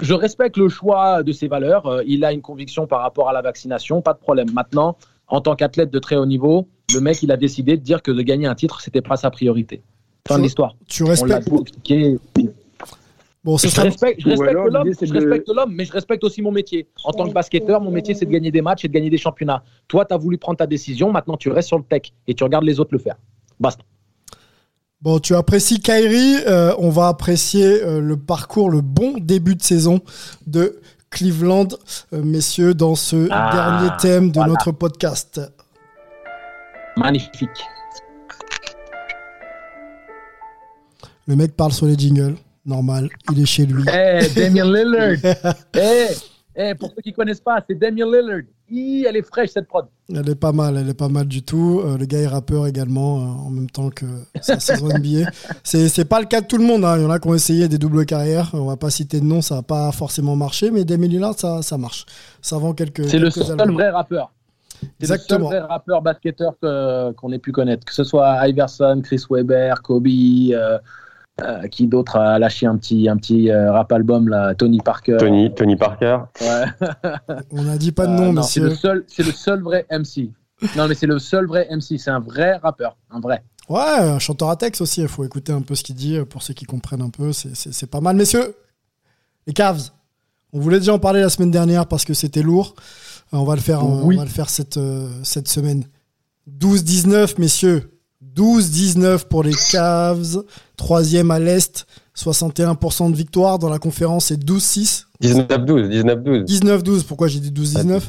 je respecte le choix de ses valeurs. Euh, il a une conviction par rapport à la vaccination, pas de problème. Maintenant, en tant qu'athlète de très haut niveau, le mec, il a décidé de dire que de gagner un titre, c'était pas sa priorité. Fin de l'histoire. Tu respectes. Bon, je, respecte, l'homme, mais je respecte aussi mon métier. En tant que basketteur, mon métier, c'est de gagner des matchs et de gagner des championnats. Toi, tu as voulu prendre ta décision, maintenant tu restes sur le tech et tu regardes les autres le faire. Basta. Bon, tu apprécies Kyrie, euh, on va apprécier euh, le parcours, le bon début de saison de Cleveland, euh, messieurs, dans ce ah, dernier thème de notre podcast. Magnifique. Le mec parle sur les jingles, normal, il est chez lui. Hey, Damien Lillard. hey, hey, pour ceux qui connaissent pas, c'est Damien Lillard elle est fraîche cette prod. Elle est pas mal, elle est pas mal du tout. Euh, le gars est rappeur également euh, en même temps que sa saison NBA. C'est pas le cas de tout le monde. Hein. Il y en a qui ont essayé des doubles carrières. On va pas citer de nom, ça n'a pas forcément marché, mais Demi Lillard, ça, ça marche. Ça vend quelques. C'est le seul vrai rappeur. Exactement. C'est le seul vrai rappeur basketteur qu'on ait pu connaître. Que ce soit Iverson, Chris Webber, Kobe. Euh, euh, qui d'autre a lâché un petit, un petit euh, rap album là Tony Parker. Tony, Tony Parker. On n'a dit pas de nom, euh, C'est le seul, c'est le seul vrai MC. Non, mais c'est le seul vrai MC. C'est un vrai rappeur, un vrai. Ouais, un chanteur à texte aussi. Il faut écouter un peu ce qu'il dit pour ceux qui comprennent un peu. C'est pas mal, messieurs. Les Cavs. On voulait déjà en parler la semaine dernière parce que c'était lourd. On va le faire, on va le faire cette, cette semaine. 12-19, messieurs. 12-19 pour les Cavs. Troisième à l'Est. 61% de victoire. Dans la conférence, c'est 12-6. 19-12. 19-12. Pourquoi j'ai dit 12-19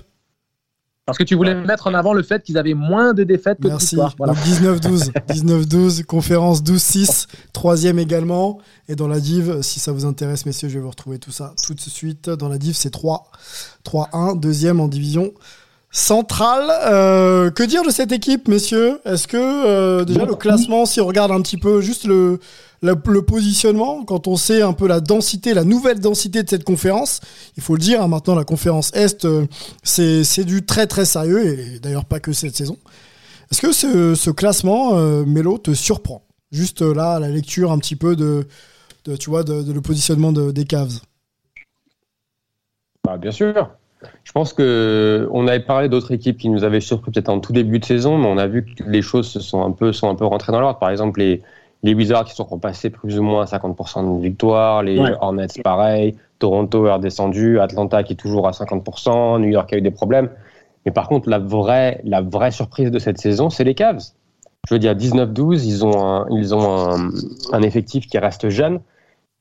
parce que tu voulais mettre en avant le fait qu'ils avaient moins de défaites que de victoires. Voilà. 19-12. 19-12, conférence 12-6, troisième également. Et dans la div, si ça vous intéresse, messieurs, je vais vous retrouver tout ça tout de suite. Dans la div, c'est 3. 3-1, deuxième en division centrale. Euh, que dire de cette équipe, messieurs? Est-ce que euh, déjà le classement, si on regarde un petit peu juste le, le, positionnement, quand on sait un peu la densité, la nouvelle densité de cette conférence, il faut le dire, hein, maintenant la conférence Est, euh, c'est du très très sérieux, et d'ailleurs pas que cette saison. Est-ce que ce, ce classement, euh, Mélo, te surprend? Juste là, la lecture un petit peu de, de tu vois, de, de le positionnement de, des Cavs. Bah, bien sûr. Je pense que on avait parlé d'autres équipes qui nous avaient surpris peut-être en tout début de saison, mais on a vu que les choses se sont un peu sont un peu rentrées dans l'ordre. Par exemple, les les Wizards qui sont repassés plus ou moins à 50% de victoire, les Hornets pareil, Toronto est redescendu, Atlanta qui est toujours à 50%, New York a eu des problèmes. Mais par contre, la vraie la vraie surprise de cette saison, c'est les Cavs. Je veux dire 19-12, ils ont un, ils ont un, un effectif qui reste jeune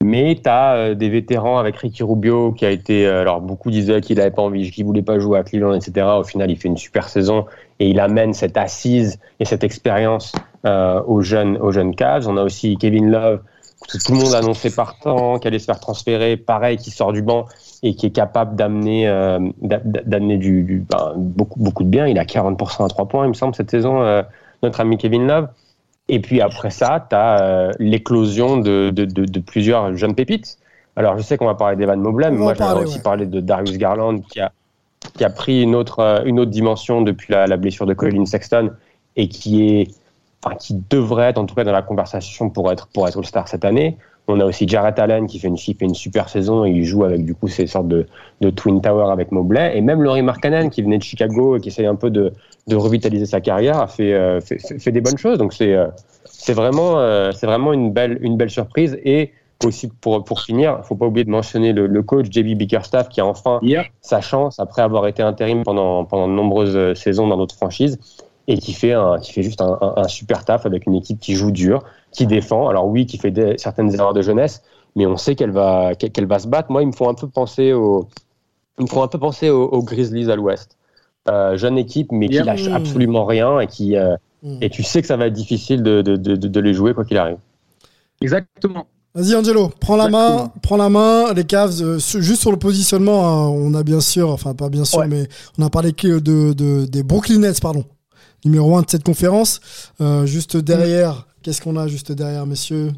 mais tu as euh, des vétérans avec Ricky Rubio qui a été. Euh, alors, beaucoup disaient qu'il n'avait pas envie, qu'il voulait pas jouer à Cleveland, etc. Au final, il fait une super saison et il amène cette assise et cette expérience euh, aux jeunes aux jeunes Cavs. On a aussi Kevin Love, que tout le monde annoncé partant, qui allait se faire transférer, pareil, qui sort du banc et qui est capable d'amener d'a- d'amener du, du- ben, beaucoup beaucoup de bien. Il a 40% à 3 points, il me semble, cette saison, notre ami Kevin Love. Et puis après ça, tu as l'éclosion de, de, de, de plusieurs jeunes pépites. Alors je sais qu'on va parler d'Evan Mobley, mais On va moi parler, j'aimerais aussi ouais. parler de Darius Garland qui a, qui a pris une autre, euh, une autre dimension depuis la, la blessure de Colin Sexton et qui est, enfin, qui devrait être en tout cas dans la conversation pour être, pour être All-Star cette année. On a aussi Jarrett Allen qui fait une, qui fait une super saison. Et il joue avec du coup ces sortes de, de Twin Tower avec Mobley et même Laurie Markkanen qui venait de Chicago et qui essaye un peu de, de revitaliser sa carrière a fait, euh, fait, des bonnes choses. Donc c'est, euh, c'est vraiment, euh, c'est vraiment une belle, une belle surprise. Et aussi pour, pour finir, faut pas oublier de mentionner le, le coach JB Bickerstaff qui a enfin sa chance après avoir été intérim pendant, pendant de nombreuses saisons dans d'autres franchises et qui fait, un, qui fait juste un, un- un super taf avec une équipe qui joue dur, qui défend. Alors oui, qui fait des- certaines erreurs de jeunesse, mais on sait qu'elle va, qu'elle va se battre. Moi, ils me font un peu penser au, ils me font un peu penser aux, aux Grizzlies à l'Ouest. Euh, jeune équipe, mais qui lâche Mmh. absolument rien et qui euh, Mmh. et tu sais que ça va être difficile de, de, de, de les jouer quoi qu'il arrive. exactement. Vas-y Angelo, prends la main, prends la main. Les Cavs, euh, juste sur le positionnement, hein, on a bien sûr, enfin pas bien sûr, Ouais. mais on a parlé que de, de- des Brooklyn Nets, pardon, numéro un de cette conférence. Euh, juste derrière, qu'est-ce qu'on a juste derrière, messieurs?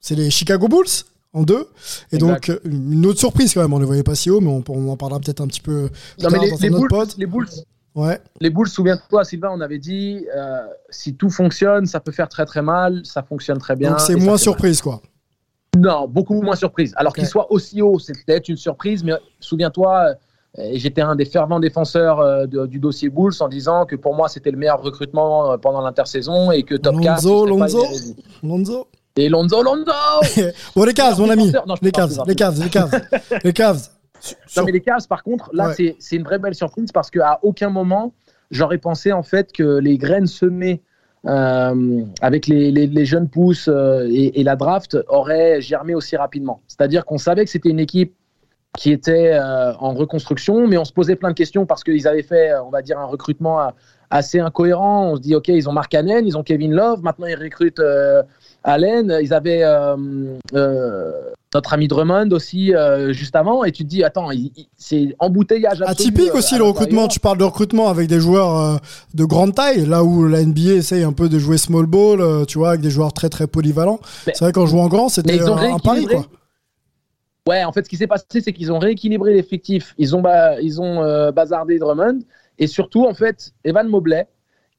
C'est les Chicago Bulls en deux. Et donc euh, une autre surprise quand même. On les voyait pas si haut, mais on, on en parlera peut-être un petit peu. plus Non, tard les, dans les Bulls, pod. les Bulls, Ouais. les Bulls, souviens-toi, Sylvain, on avait dit euh, si tout fonctionne, ça peut faire très très mal, ça fonctionne très bien. donc c'est moins mal. surprise quoi. Non, beaucoup moins surprise. Alors Ok. qu'il soit aussi haut, c'est peut-être une surprise, mais souviens-toi, j'étais un des fervents défenseurs euh, de- du dossier Bulls en disant que pour moi c'était le meilleur recrutement euh, pendant l'intersaison et que top 4 Lonzo, ce serait pas Lonzo. Lonzo. Et Lonzo, Lonzo Bon les Cavs, mon ami. Non, Les Cavs, les. Cavs, les Cavs, les Cavs. Non, mais les Cavs, par contre, là, Ouais. c'est- c'est une vraie belle surprise parce qu'à aucun moment, j'aurais pensé en fait que les graines semées euh, avec les, les- les jeunes pousses euh, et, et la draft auraient germé aussi rapidement. C'est-à-dire qu'on savait que c'était une équipe qui était euh, en reconstruction, mais on se posait plein de questions parce qu'ils avaient fait, on va dire, un recrutement euh, assez incohérent. On se dit, OK, ils ont Mark Cannon, ils ont Kevin Love, maintenant ils recrutent euh, Allen, ils avaient euh, notre ami Drummond aussi juste avant, et tu te dis, attends, c'est embouteillage absolu, Atypique aussi le recrutement. Tu parles de recrutement avec des joueurs de grande taille, là où la NBA essaye un peu de jouer small ball, tu vois, avec des joueurs très très polyvalents. C'est vrai qu'en jouant grand, c'était un, pari quoi. Ouais, en fait, ce qui s'est passé, c'est qu'ils ont rééquilibré l'effectif. Ils ont, ils ont euh, bazardé Drummond. Et surtout, en fait, Evan Mobley,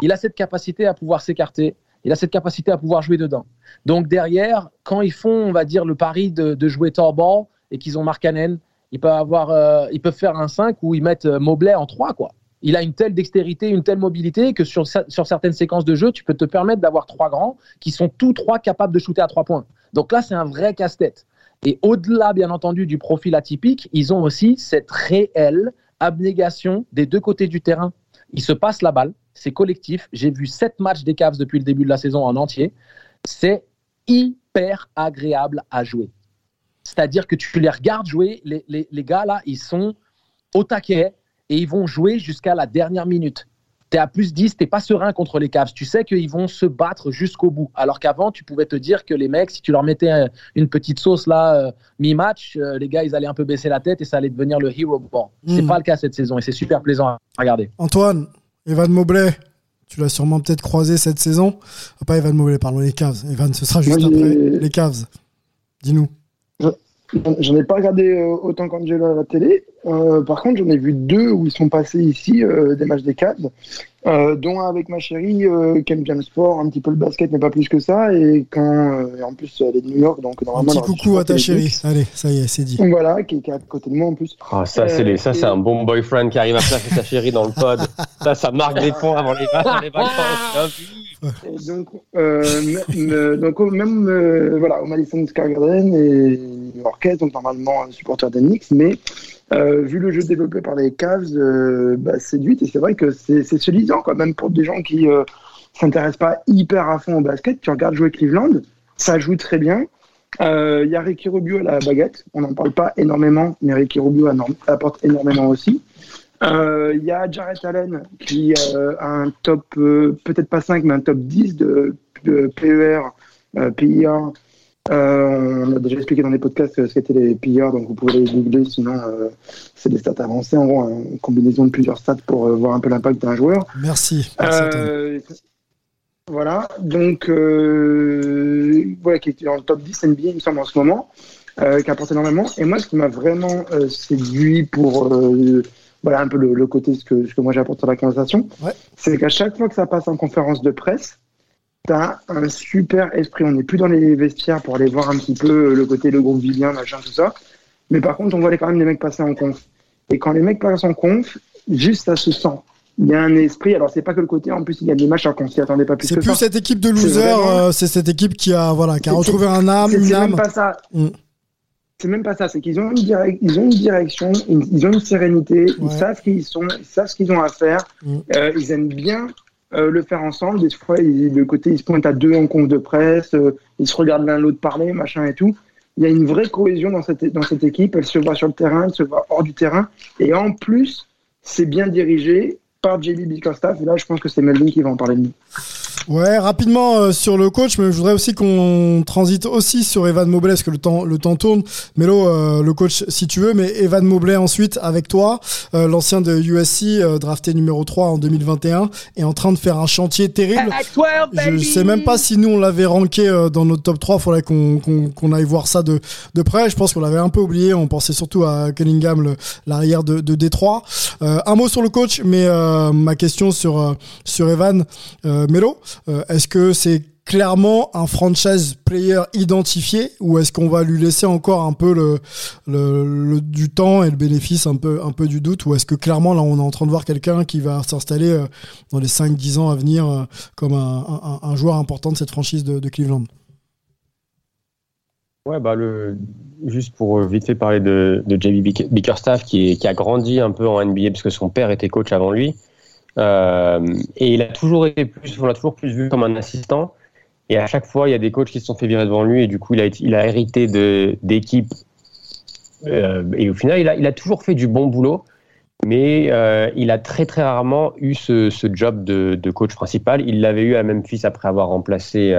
il a cette capacité à pouvoir s'écarter. Il a cette capacité à pouvoir jouer dedans. Donc, derrière, quand ils font, on va dire, le pari de, jouer tall ball et qu'ils ont Mark Cannon, ils peuvent, avoir, euh, ils peuvent faire un 5 où ils mettent euh, Mobley en 3, quoi. Il a une telle dextérité, une telle mobilité que sur, sur certaines séquences de jeu, tu peux te permettre d'avoir trois grands qui sont tous trois capables de shooter à trois points. Donc là, c'est un vrai casse-tête. Et au-delà, bien entendu, du profil atypique, ils ont aussi cette réelle abnégation des deux côtés du terrain. Ils se passent la balle, c'est collectif. J'ai vu sept matchs des Cavs depuis le début de la saison en entier. C'est hyper agréable à jouer. C'est-à-dire que tu les regardes jouer, les, les- les gars là, ils sont au taquet et ils vont jouer jusqu'à la dernière minute. Tu es à plus 10, tu pas serein contre les Cavs. Tu sais qu'ils vont se battre jusqu'au bout. Alors qu'avant, tu pouvais te dire que les mecs, si tu leur mettais une petite sauce là, euh, mi-match, euh, les gars, ils allaient un peu baisser la tête et ça allait devenir le hero ball. C'est Mm. pas le cas cette saison et c'est super plaisant à regarder. Antoine, Evan Mobley, tu l'as sûrement peut-être croisé cette saison. Ah, pas Evan Mobley, pardon, les Cavs. Evan, ce sera juste après. Les Cavs. Dis-nous. J'en ai pas regardé euh, autant qu'Angelo à la télé. Euh, par contre, j'en ai vu deux où ils sont passés ici, euh, des matchs des Cavs, euh, dont un avec ma chérie, euh, qui aime bien le sport, un petit peu le basket, mais pas plus que ça. Et quand, euh, et en plus, elle est de New York, donc Un normalement. petit aurait dû coucou à ta chérie. Allez, ça y est, c'est dit. Donc Voilà, qui, qui est à côté de moi en plus. Ah, ça, c'est les- ça, c'est Euh, un bon boyfriend qui arrive à placer sa chérie dans le pod. Ça, ça marque des points avant les, avant les vacances. Et donc, euh, m- m- donc même euh, voilà, au Madison Square Garden et New-Yorkais, donc normalement un supporter des Knicks, mais euh, vu le jeu développé par les Cavs, euh, bah, séduite et c'est vrai que c'est séduisant quoi, même pour des gens qui euh, s'intéressent pas hyper à fond au basket. Tu regardes jouer Cleveland, ça joue très bien. Euh, Il y a Ricky Rubio à la baguette, on n'en parle pas énormément, mais Ricky Rubio apporte énormément aussi. Euh, Il y a Jarrett Allen qui euh, a un top, euh, peut-être pas 5, mais un top 10 de de PER, euh, PIA. Euh, on a déjà expliqué dans les podcasts ce qu'étaient les PIA, donc vous pouvez les googler, sinon euh, c'est des stats avancées, en gros, une combinaison de plusieurs stats pour euh, voir un peu l'impact d'un joueur. Merci. Voilà, donc voilà, qui est dans le top 10 NBA, il me semble, en ce moment, qui apporte énormément. Et moi, ce qui m'a vraiment séduit pour voilà un peu le, le côté ce que, ce que moi j'apporte à la conversation, Ouais. c'est qu'à chaque fois que ça passe en conférence de presse, t'as un super esprit. On n'est plus dans les vestiaires pour aller voir un petit peu le côté le groupe vivien, machin, tout ça. Mais par contre, on voit quand même les mecs passer en conf. Et quand les mecs passent en conf, juste ça se sent. Il y a un esprit. Alors, c'est pas que le côté. En plus, il y a des matchs alors qu'on s'y attendait pas plus C'est plus ça. cette équipe de losers, euh, c'est cette équipe qui a, voilà, qui a retrouvé un âme, C'est une c'est même âme. pas ça. Mm. C'est même pas ça. C'est qu'ils ont une direc- ils ont une direction, ils, ont une sérénité, ils savent qui ils sont, ils savent ce qu'ils ont à faire. Mm. Euh, ils aiment bien euh, le faire ensemble. Des fois, ils, le côté, ils se pointent à deux en conf de presse, euh, ils se regardent l'un l'autre parler, machin et tout. Il y a une vraie cohésion dans cette, dans cette équipe. Elle se voit sur le terrain, elle se voit hors du terrain. Et en plus, c'est bien dirigé par JB Bickerstaff. Et là, je pense que c'est Melvin qui va en parler de nous. Ouais, rapidement euh, sur le coach, mais je voudrais aussi qu'on transite aussi sur Evan Mobley parce que le temps le temps tourne. Mélo, euh, le coach si tu veux, mais Evan Mobley ensuite avec toi, euh, l'ancien de USC, euh, drafté numéro 3 en 2021, est en train de faire un chantier terrible. Je sais même pas si nous on l'avait ranké euh, dans notre top 3, faudrait qu'on qu'on qu'on aille voir ça de, de près. Je pense qu'on l'avait un peu oublié, on pensait surtout à Cunningham, l'arrière de, de Détroit. Euh, un mot sur le coach, mais euh, ma question sur, sur Evan euh, Melo, est-ce que c'est clairement un franchise player identifié ou est-ce qu'on va lui laisser encore un peu le, du temps et le bénéfice un peu un peu du doute ou est-ce que clairement là on est en train de voir quelqu'un qui va s'installer euh, dans les 5-10 ans à venir euh, comme un, un- joueur important de cette franchise de, Cleveland? Ouais, bah le, juste pour euh, vite fait parler de, de JB Bick- Bickerstaff qui, qui a grandi un peu en NBA parce que son père était coach avant lui. Euh, et il a toujours été plus, on l'a toujours plus vu comme un assistant. Et à chaque fois, il y a des coachs qui se sont fait virer devant lui et du coup, il a, il a hérité d'équipes. Euh, et au final, il a, il a toujours fait du bon boulot. Mais euh, il a très très rarement eu ce, ce job de, de coach principal. Il l'avait eu à Memphis après avoir remplacé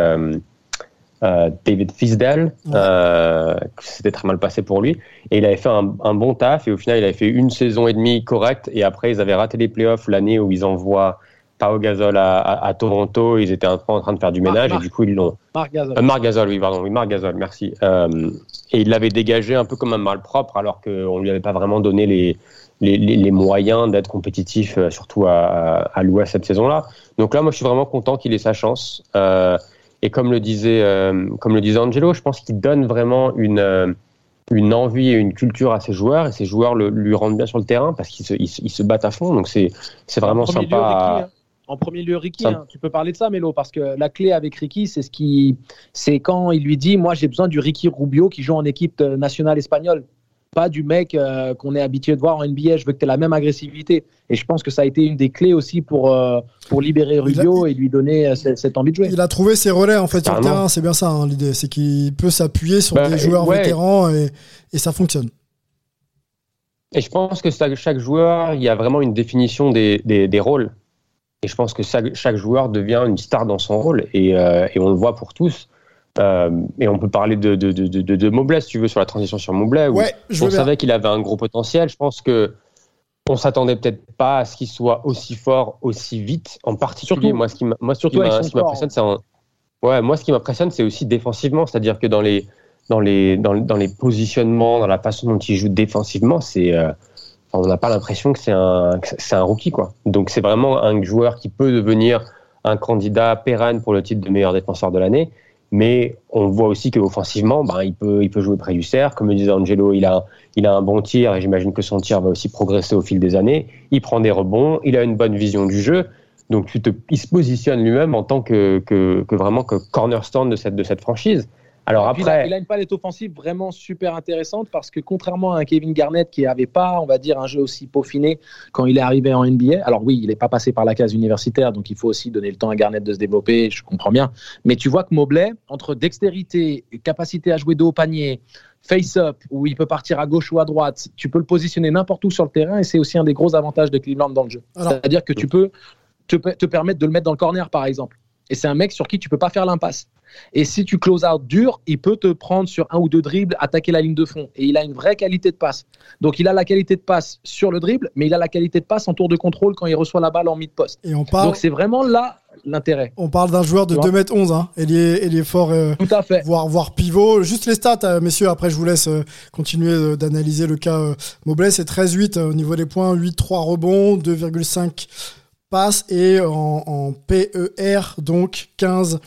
euh, David Fisdale. Euh, C'était très mal passé pour lui. Et il avait fait un, un bon taf. Et au final, il avait fait une saison et demie correcte. Et après, ils avaient raté les playoffs l'année où ils envoient Pau Gasol à, à, à Toronto. Ils étaient un peu en train de faire du ménage. Et du coup, ils l'ont. Marc Gasol. Euh, Marc Gasol, oui, pardon, oui, Marc Gasol, merci. Euh, et il l'avait dégagé un peu comme un malpropre, alors qu'on lui avait pas vraiment donné les, les, les, les moyens d'être compétitif, euh, surtout à, à, à l'Ouest cette saison-là. Donc là, moi, je suis vraiment content qu'il ait sa chance. Euh, et comme le disait, euh, comme le disait Angelo, je pense qu'il donne vraiment une, euh, une envie et une culture à ses joueurs, et ses joueurs le, lui rendent bien sur le terrain parce qu'ils se, ils, se- ils se battent à fond. Donc c'est, vraiment sympa. lieu, à- Ricky, hein. En premier lieu, Ricky, hein, tu peux parler de ça, Mélo, parce que la clé avec Ricky, c'est ce qui, c'est quand il lui dit, moi, j'ai besoin du Ricky Rubio qui joue en équipe euh, nationale espagnole, pas du mec euh, qu'on est habitué de voir en NBA. Je veux que tu aies la même agressivité. Et je pense que ça a été une des clés aussi pour euh, pour libérer Rubio et lui donner euh, cette, cette envie de jouer. Il a trouvé ses relais en fait sur le terrain, c'est bien ça hein, l'idée, c'est qu'il peut s'appuyer sur Bah, des joueurs ouais. vétérans et, et ça fonctionne. Et je pense que ça- chaque joueur, il y a vraiment une définition des, des, des rôles. Et je pense que chaque, chaque joueur devient une star dans son rôle. Et, euh, et on le voit pour tous. Euh, et on peut parler de, de, de, de, de Mobley, si tu veux, sur la transition sur Mobley. où Ouais, je on savait qu'il avait un gros potentiel. Je pense que on s'attendait peut-être pas à ce qu'il soit aussi fort aussi vite. En particulier, Surtout- moi, ce qui m'impressionne, c'est un- ouais, moi, ce qui m'impressionne, c'est aussi défensivement, c'est-à-dire que dans les dans les dans, dans les positionnements, dans la façon dont il joue défensivement, c'est euh, enfin, on n'a pas l'impression que c'est un c'est un rookie quoi. Donc c'est vraiment un joueur qui peut devenir un candidat pérenne pour le titre de meilleur défenseur de l'année. Mais on voit aussi qu'offensivement, ben, il, peut, il peut jouer près du cercle. Comme le disait Angelo, il a, il a un bon tir et j'imagine que son tir va aussi progresser au fil des années. Il prend des rebonds, il a une bonne vision du jeu. Donc tu te, il se positionne lui-même en tant que, que, que vraiment que cornerstone de cette, de cette franchise. Alors il, a, après, il a une palette offensive vraiment super intéressante parce que contrairement à un Kevin Garnett qui n'avait pas, on va dire, un jeu aussi peaufiné quand il est arrivé en NBA, alors oui, il n'est pas passé par la case universitaire, donc il faut aussi donner le temps à Garnett de se développer, je comprends bien. Mais tu vois que Mobley, entre dextérité, capacité à jouer de haut panier, face-up, où il peut partir à gauche ou à droite, tu peux le positionner n'importe où sur le terrain et c'est aussi un des gros avantages de Cleveland dans le jeu. Alors- C'est-à-dire que tu peux te, te permettre de le mettre dans le corner, par exemple. Et c'est un mec sur qui tu peux pas faire l'impasse. Et si tu close out dur, il peut te prendre sur un ou deux dribbles, attaquer la ligne de fond. Et il a une vraie qualité de passe. Donc il a la qualité de passe sur le dribble, mais il a la qualité de passe en tour de contrôle quand il reçoit la balle en mid-post. Et on parle, Donc c'est vraiment là l'intérêt. on parle d'un joueur de Tu vois 2m11, hein. Il est, il est fort, euh, Tout à fait. voire, voire pivot. Juste les stats, euh, messieurs. Après, je vous laisse euh, continuer euh, d'analyser le cas Mobley. C'est 13-8 euh, au niveau des points, 8-3 rebonds, 2,5 passes et en, en PER, donc 15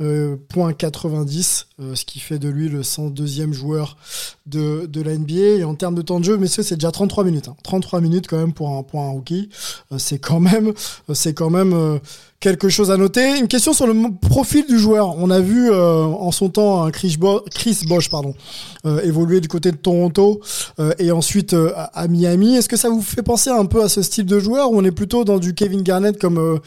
euh, point 90, euh, ce qui fait de lui le 102e joueur de, de la NBA. Et en termes de temps de jeu, messieurs, c'est déjà 33 minutes. hein. 33 minutes quand même pour un, pour un rookie. Euh, c'est quand même, c'est quand même quelque chose à noter. Une question sur le profil du joueur. On a vu en son temps un Chris, Bo- Chris Bosch pardon, évoluer du côté de Toronto et ensuite à Miami. Est-ce que ça vous fait penser un peu à ce style de joueur ou on est plutôt dans du Kevin Garnett comme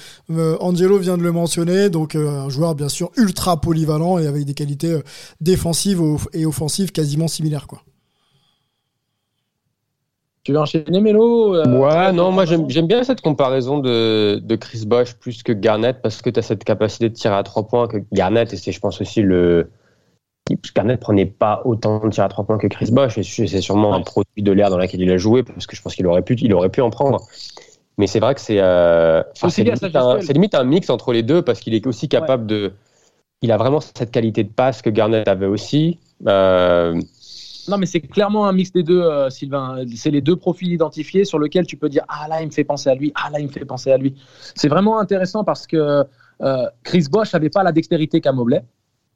Angelo vient de le mentionner, donc un joueur bien sûr ultra polyvalent et avec des qualités euh, défensives et offensives quasiment similaires quoi. Tu veux enchaîner, Mélo Euh, Ouais, non, moi j'aime j'aime bien cette comparaison de, de Chris Bosh plus que Garnett parce que tu as cette capacité de tirer à trois points que Garnett et c'est je pense aussi le. Garnett prenait pas autant de tirs à trois points que Chris Bosh et c'est sûrement un produit de l'ère dans laquelle il a joué parce que je pense qu'il aurait pu, il aurait pu en prendre. Mais c'est vrai que c'est euh, limite, limite un mix entre les deux parce qu'il est aussi capable de. Il a vraiment cette qualité de passe que Garnett avait aussi. Euh, Non, mais c'est clairement un mix des deux, euh, Sylvain. C'est les deux profils identifiés sur lesquels tu peux dire Ah là, il me fait penser à lui. Ah là, il me fait penser à lui. C'est vraiment intéressant parce que euh, Chris Bosch n'avait pas la dextérité qu'a Mobley.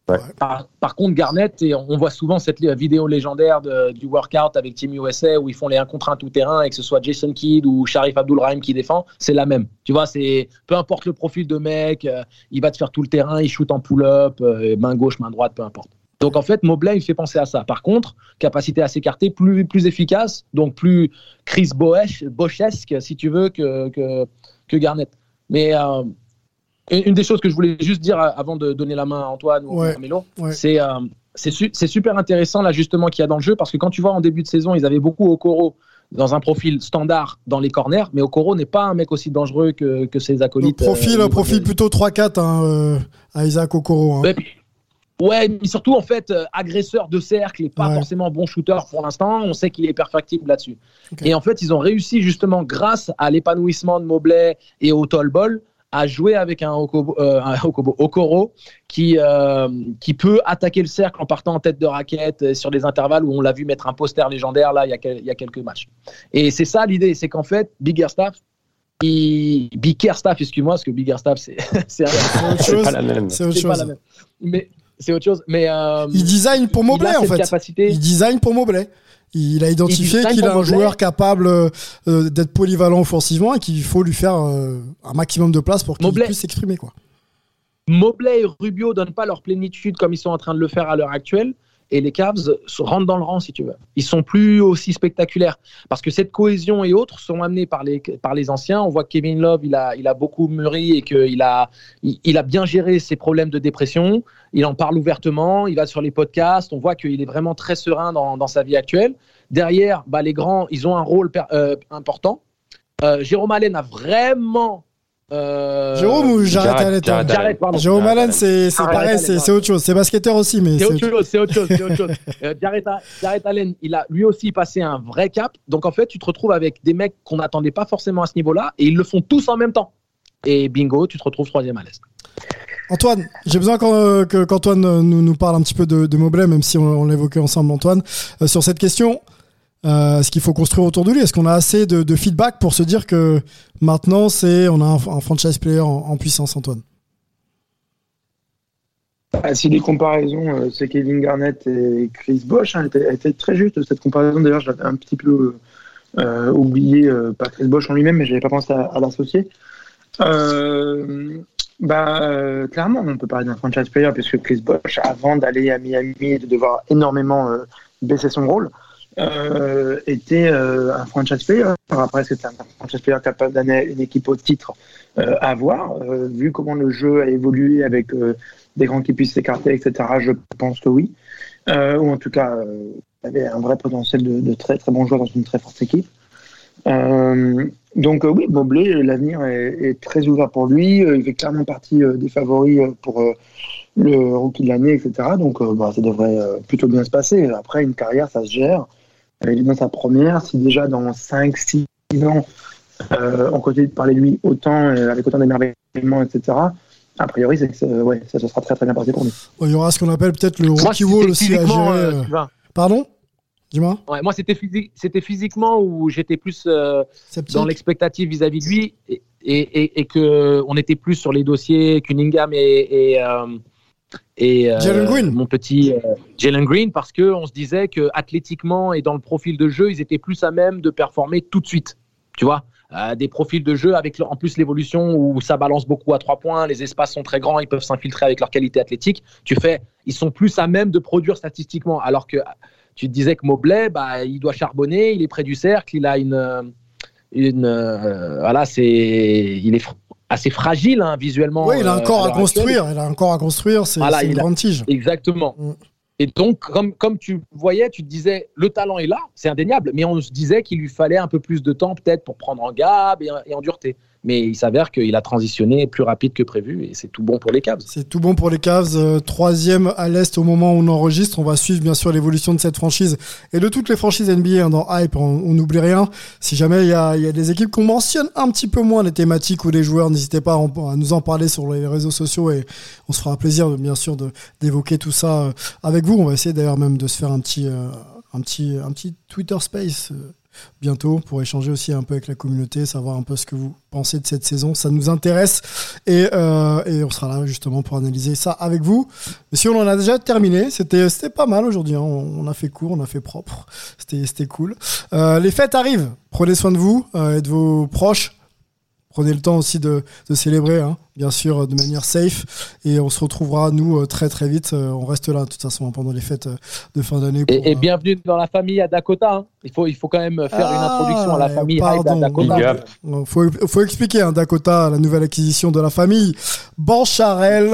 Par, contre, Garnett, et on voit souvent cette vidéo légendaire du workout avec Team USA où ils font les 1 contre 1 tout terrain et que ce soit Jason Kidd ou Sharif Abdul-Rahim qui défend, c'est la même. Tu vois, c'est peu importe le profil de mec, euh, il va te faire tout le terrain, il shoot en pull-up, euh, main gauche, main droite, peu importe. Donc en fait, Mobley, il fait penser à ça. Par contre, capacité à s'écarter, plus, plus efficace, donc plus Chris Boesch, si tu veux, que, que, que Garnett. Mais euh, une une des choses que je voulais juste dire euh, avant de donner la main à Antoine ou Ouais, à Mélo, ouais. c'est euh, c'est su- super intéressant l'ajustement qu'il y a dans le jeu parce que quand tu vois en début de saison, ils avaient beaucoup Okoro dans un profil standard dans les corners, mais Okoro n'est pas un mec aussi dangereux que, que ses Donc, acolytes. profil, euh, profil plutôt 3-4 hein, euh, à Isaac Okoro. hein. Ouais, mais surtout en fait euh, agresseur de cercle et pas Ouais. forcément bon shooter pour l'instant. On sait qu'il est perfectible là-dessus. Et en fait, ils ont réussi justement grâce à l'épanouissement de Mobley et au tall ball à jouer avec un, Okobo- euh, un Okobo- Okoro qui, euh, qui peut attaquer le cercle en partant en tête de raquette euh, sur des intervalles où on l'a vu mettre un poster légendaire là il y a, quel- il y a quelques matchs. Et c'est ça l'idée, c'est qu'en fait, Bigger Staff, il... Bigger Staff, excuse-moi, parce que Bigger Staff, c'est c'est pas la même. C'est autre chose. Mais c'est autre chose. Mais euh, Il design pour Mobley en fait. capacité. Il design pour Mobley. Il a identifié qu'il a un joueur capable euh, euh, d'être polyvalent offensivement et qu'il faut lui faire euh, un maximum de place pour qu'il puisse s'exprimer. quoi. Mobley et Rubio donnent pas leur plénitude comme ils sont en train de le faire à l'heure actuelle. Et les Cavs rentrent dans le rang, si tu veux. Ils sont plus aussi spectaculaires. Parce que cette cohésion et autres sont amenés par les, par les anciens. On voit que Kevin Love, il a, il a beaucoup mûri et qu'il a, il, a bien géré ses problèmes de dépression. Il en parle ouvertement. Il va sur les podcasts. On voit qu'il est vraiment très serein dans, dans sa vie actuelle. Derrière, bah, les grands, ils ont un rôle euh, important. Euh, Jérôme Allen a vraiment. Euh, Jérôme ou Jarrett Allen Jarrett Jarrett, pardon. Jérôme Allen, c'est pareil, c'est autre chose. C'est basketteur aussi, mais C'est autre chose, c'est autre chose, c'est autre chose. Euh, Jarrett, Jarrett Allen, il a lui aussi passé un vrai cap. Donc en fait, tu te retrouves avec des mecs qu'on n'attendait pas forcément à ce niveau-là et ils le font tous en même temps. Et bingo, tu te retrouves troisième à l'Est. Antoine, j'ai besoin euh, que- qu'Antoine nous, nous parle un petit peu de, de Mobley, même si on, on l'évoquait ensemble, Antoine. Euh, sur cette question, euh, est-ce qu'il faut construire autour de lui Est-ce qu'on a assez de, feedback pour se dire que maintenant, c'est on a un, franchise player en, puissance, Antoine? Ah, si les comparaisons, euh, c'est Kevin Garnett et Chris Bosch, hein, était, très juste. Cette comparaison, d'ailleurs, je l'avais un petit peu euh, oublié, euh, pas Chris Bosch en lui-même, mais je n'avais pas pensé à, l'associer. Euh, bah, euh, clairement, on peut parler d'un franchise player, puisque Chris Bosch, avant d'aller à Miami et de devoir énormément euh, baisser son rôle, euh, était euh, un franchise player. Après, c'était un franchise player capable d'amener une équipe au titre euh, à voir. Vu comment le jeu a évolué avec des grands qui puissent s'écarter, etc., je pense que oui. Ou en tout cas, il avait un vrai potentiel de, très très bon joueur dans une très forte équipe. Donc oui, Mobley, l'avenir est, est, très ouvert pour lui. il fait clairement partie des favoris pour le rookie de l'année, etc. Donc bah, ça devrait plutôt bien se passer. Après, une carrière, ça se gère. Il est dans sa première. Si déjà dans 5-6 ans, on continue de parler de lui autant, avec autant d'émerveillement, etc., a priori, c'est ouais, ça, sera très très bien parti pour nous. il y aura ce qu'on appelle peut-être le rookie wall aussi à gérer. Pardon? Dis-moi. Ouais, moi, c'était physique, c'était physiquement où j'étais plus euh, dans l'expectative vis-à-vis de lui et, et, et, que on était plus sur les dossiers Cunningham et, et, euh, euh, Green. mon petit Jalen Green parce que on se disait que athlétiquement et dans le profil de jeu, ils étaient plus à même de performer tout de suite. Tu vois. des profils de jeu avec en plus l'évolution où ça balance beaucoup à trois points, les espaces sont très grands, ils peuvent s'infiltrer avec leur qualité athlétique. Tu fais, ils sont plus à même de produire statistiquement, alors que tu te disais que Mobley, bah, il doit charbonner, il est près du cercle, il a une. une euh, voilà, c'est, il est assez fragile hein, visuellement. Oui, il a euh, corps à, construire, il a un corps à construire, c'est une grande tige. Exactement. Mm. Et donc, comme, comme tu voyais, tu te disais, le talent est là, c'est indéniable, mais on se disait qu'il lui fallait un peu plus de temps peut-être pour prendre en gab et en dureté mais il s'avère qu'il a transitionné plus rapide que prévu et c'est tout bon pour les Cavs. C'est tout bon pour les Cavs, euh, troisième à l'est au moment où on enregistre. On va suivre bien sûr l'évolution de cette franchise et de toutes les franchises NBA hein, dans Hype. On n'oublie rien. Si jamais il y a, des équipes qu'on mentionne un petit peu moins les thématiques ou les joueurs, n'hésitez pas à, nous en parler sur les réseaux sociaux et on se fera plaisir bien sûr d'évoquer tout ça euh, avec vous. On va essayer d'ailleurs même de se faire un petit, euh, un petit, un petit Twitter Space bientôt pour échanger aussi un peu avec la communauté, savoir un peu ce que vous pensez de cette saison. Ça nous intéresse et, euh, on sera là justement pour analyser ça avec vous. Mais si on en a déjà terminé, c'était pas mal aujourd'hui. Hein. On, a fait court, on a fait propre. C'était cool. Euh, les fêtes arrivent. Prenez soin de vous euh, et de vos proches. Prenez le temps aussi de, de célébrer, hein, bien sûr, de manière safe. Et on se retrouvera, nous, euh, très très vite. Euh, on reste là, de toute façon, pendant les fêtes euh, de fin d'année. Et, bienvenue dans la famille à Dakota. Hein. Il, faut, il faut quand même faire une ah, introduction à la famille à Dakota. Il faut, faut expliquer, hein, Dakota, la nouvelle acquisition de la famille. Bancharel,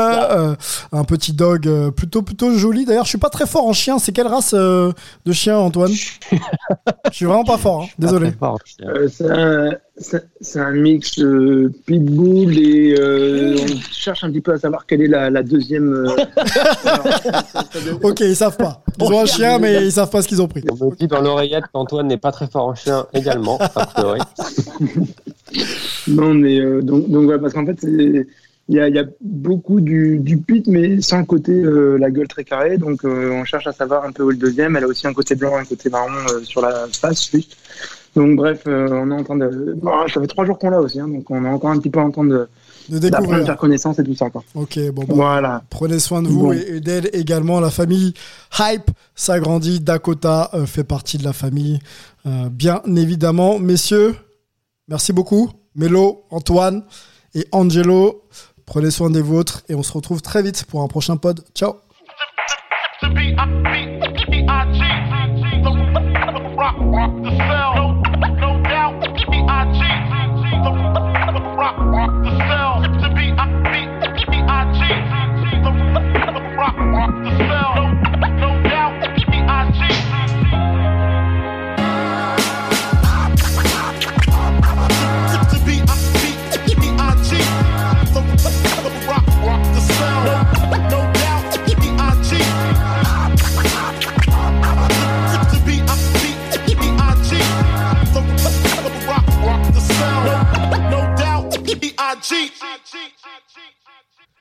un petit dog plutôt plutôt joli. D'ailleurs, je suis pas très fort en chien. C'est quelle race de chien, Antoine? Je suis vraiment pas fort. Hein. Désolé. c'est un c'est un mix euh, pitbull et euh, on cherche un petit peu à savoir quelle est la, la deuxième. Euh, ok, ils savent pas. Ils ont un chien, mais ils savent pas ce qu'ils ont pris. On me dit dans l'oreillette qu'Antoine n'est pas très fort en chien également, a priori. non, mais euh, donc, donc parce qu'en fait, il y a, y a, beaucoup du, du pit, mais sans le côté la gueule très carrée. Donc, on cherche à savoir un peu où le deuxième. Elle a aussi un côté blanc, un côté marron sur la face, juste. Donc bref, euh, on est en train de. ça fait trois jours qu'on l'a aussi, hein, donc on est encore un petit peu en train de. De découvrir. faire connaissance et tout ça. Quoi. Ok, bon, bah, voilà. Prenez soin de vous et, d'elle également. La famille Hype s'agrandit. Dakota euh, fait partie de la famille, euh, bien évidemment. Messieurs, merci beaucoup. Melo, Antoine et Angelo, prenez soin des vôtres et on se retrouve très vite pour un prochain pod. Ciao. I cheat.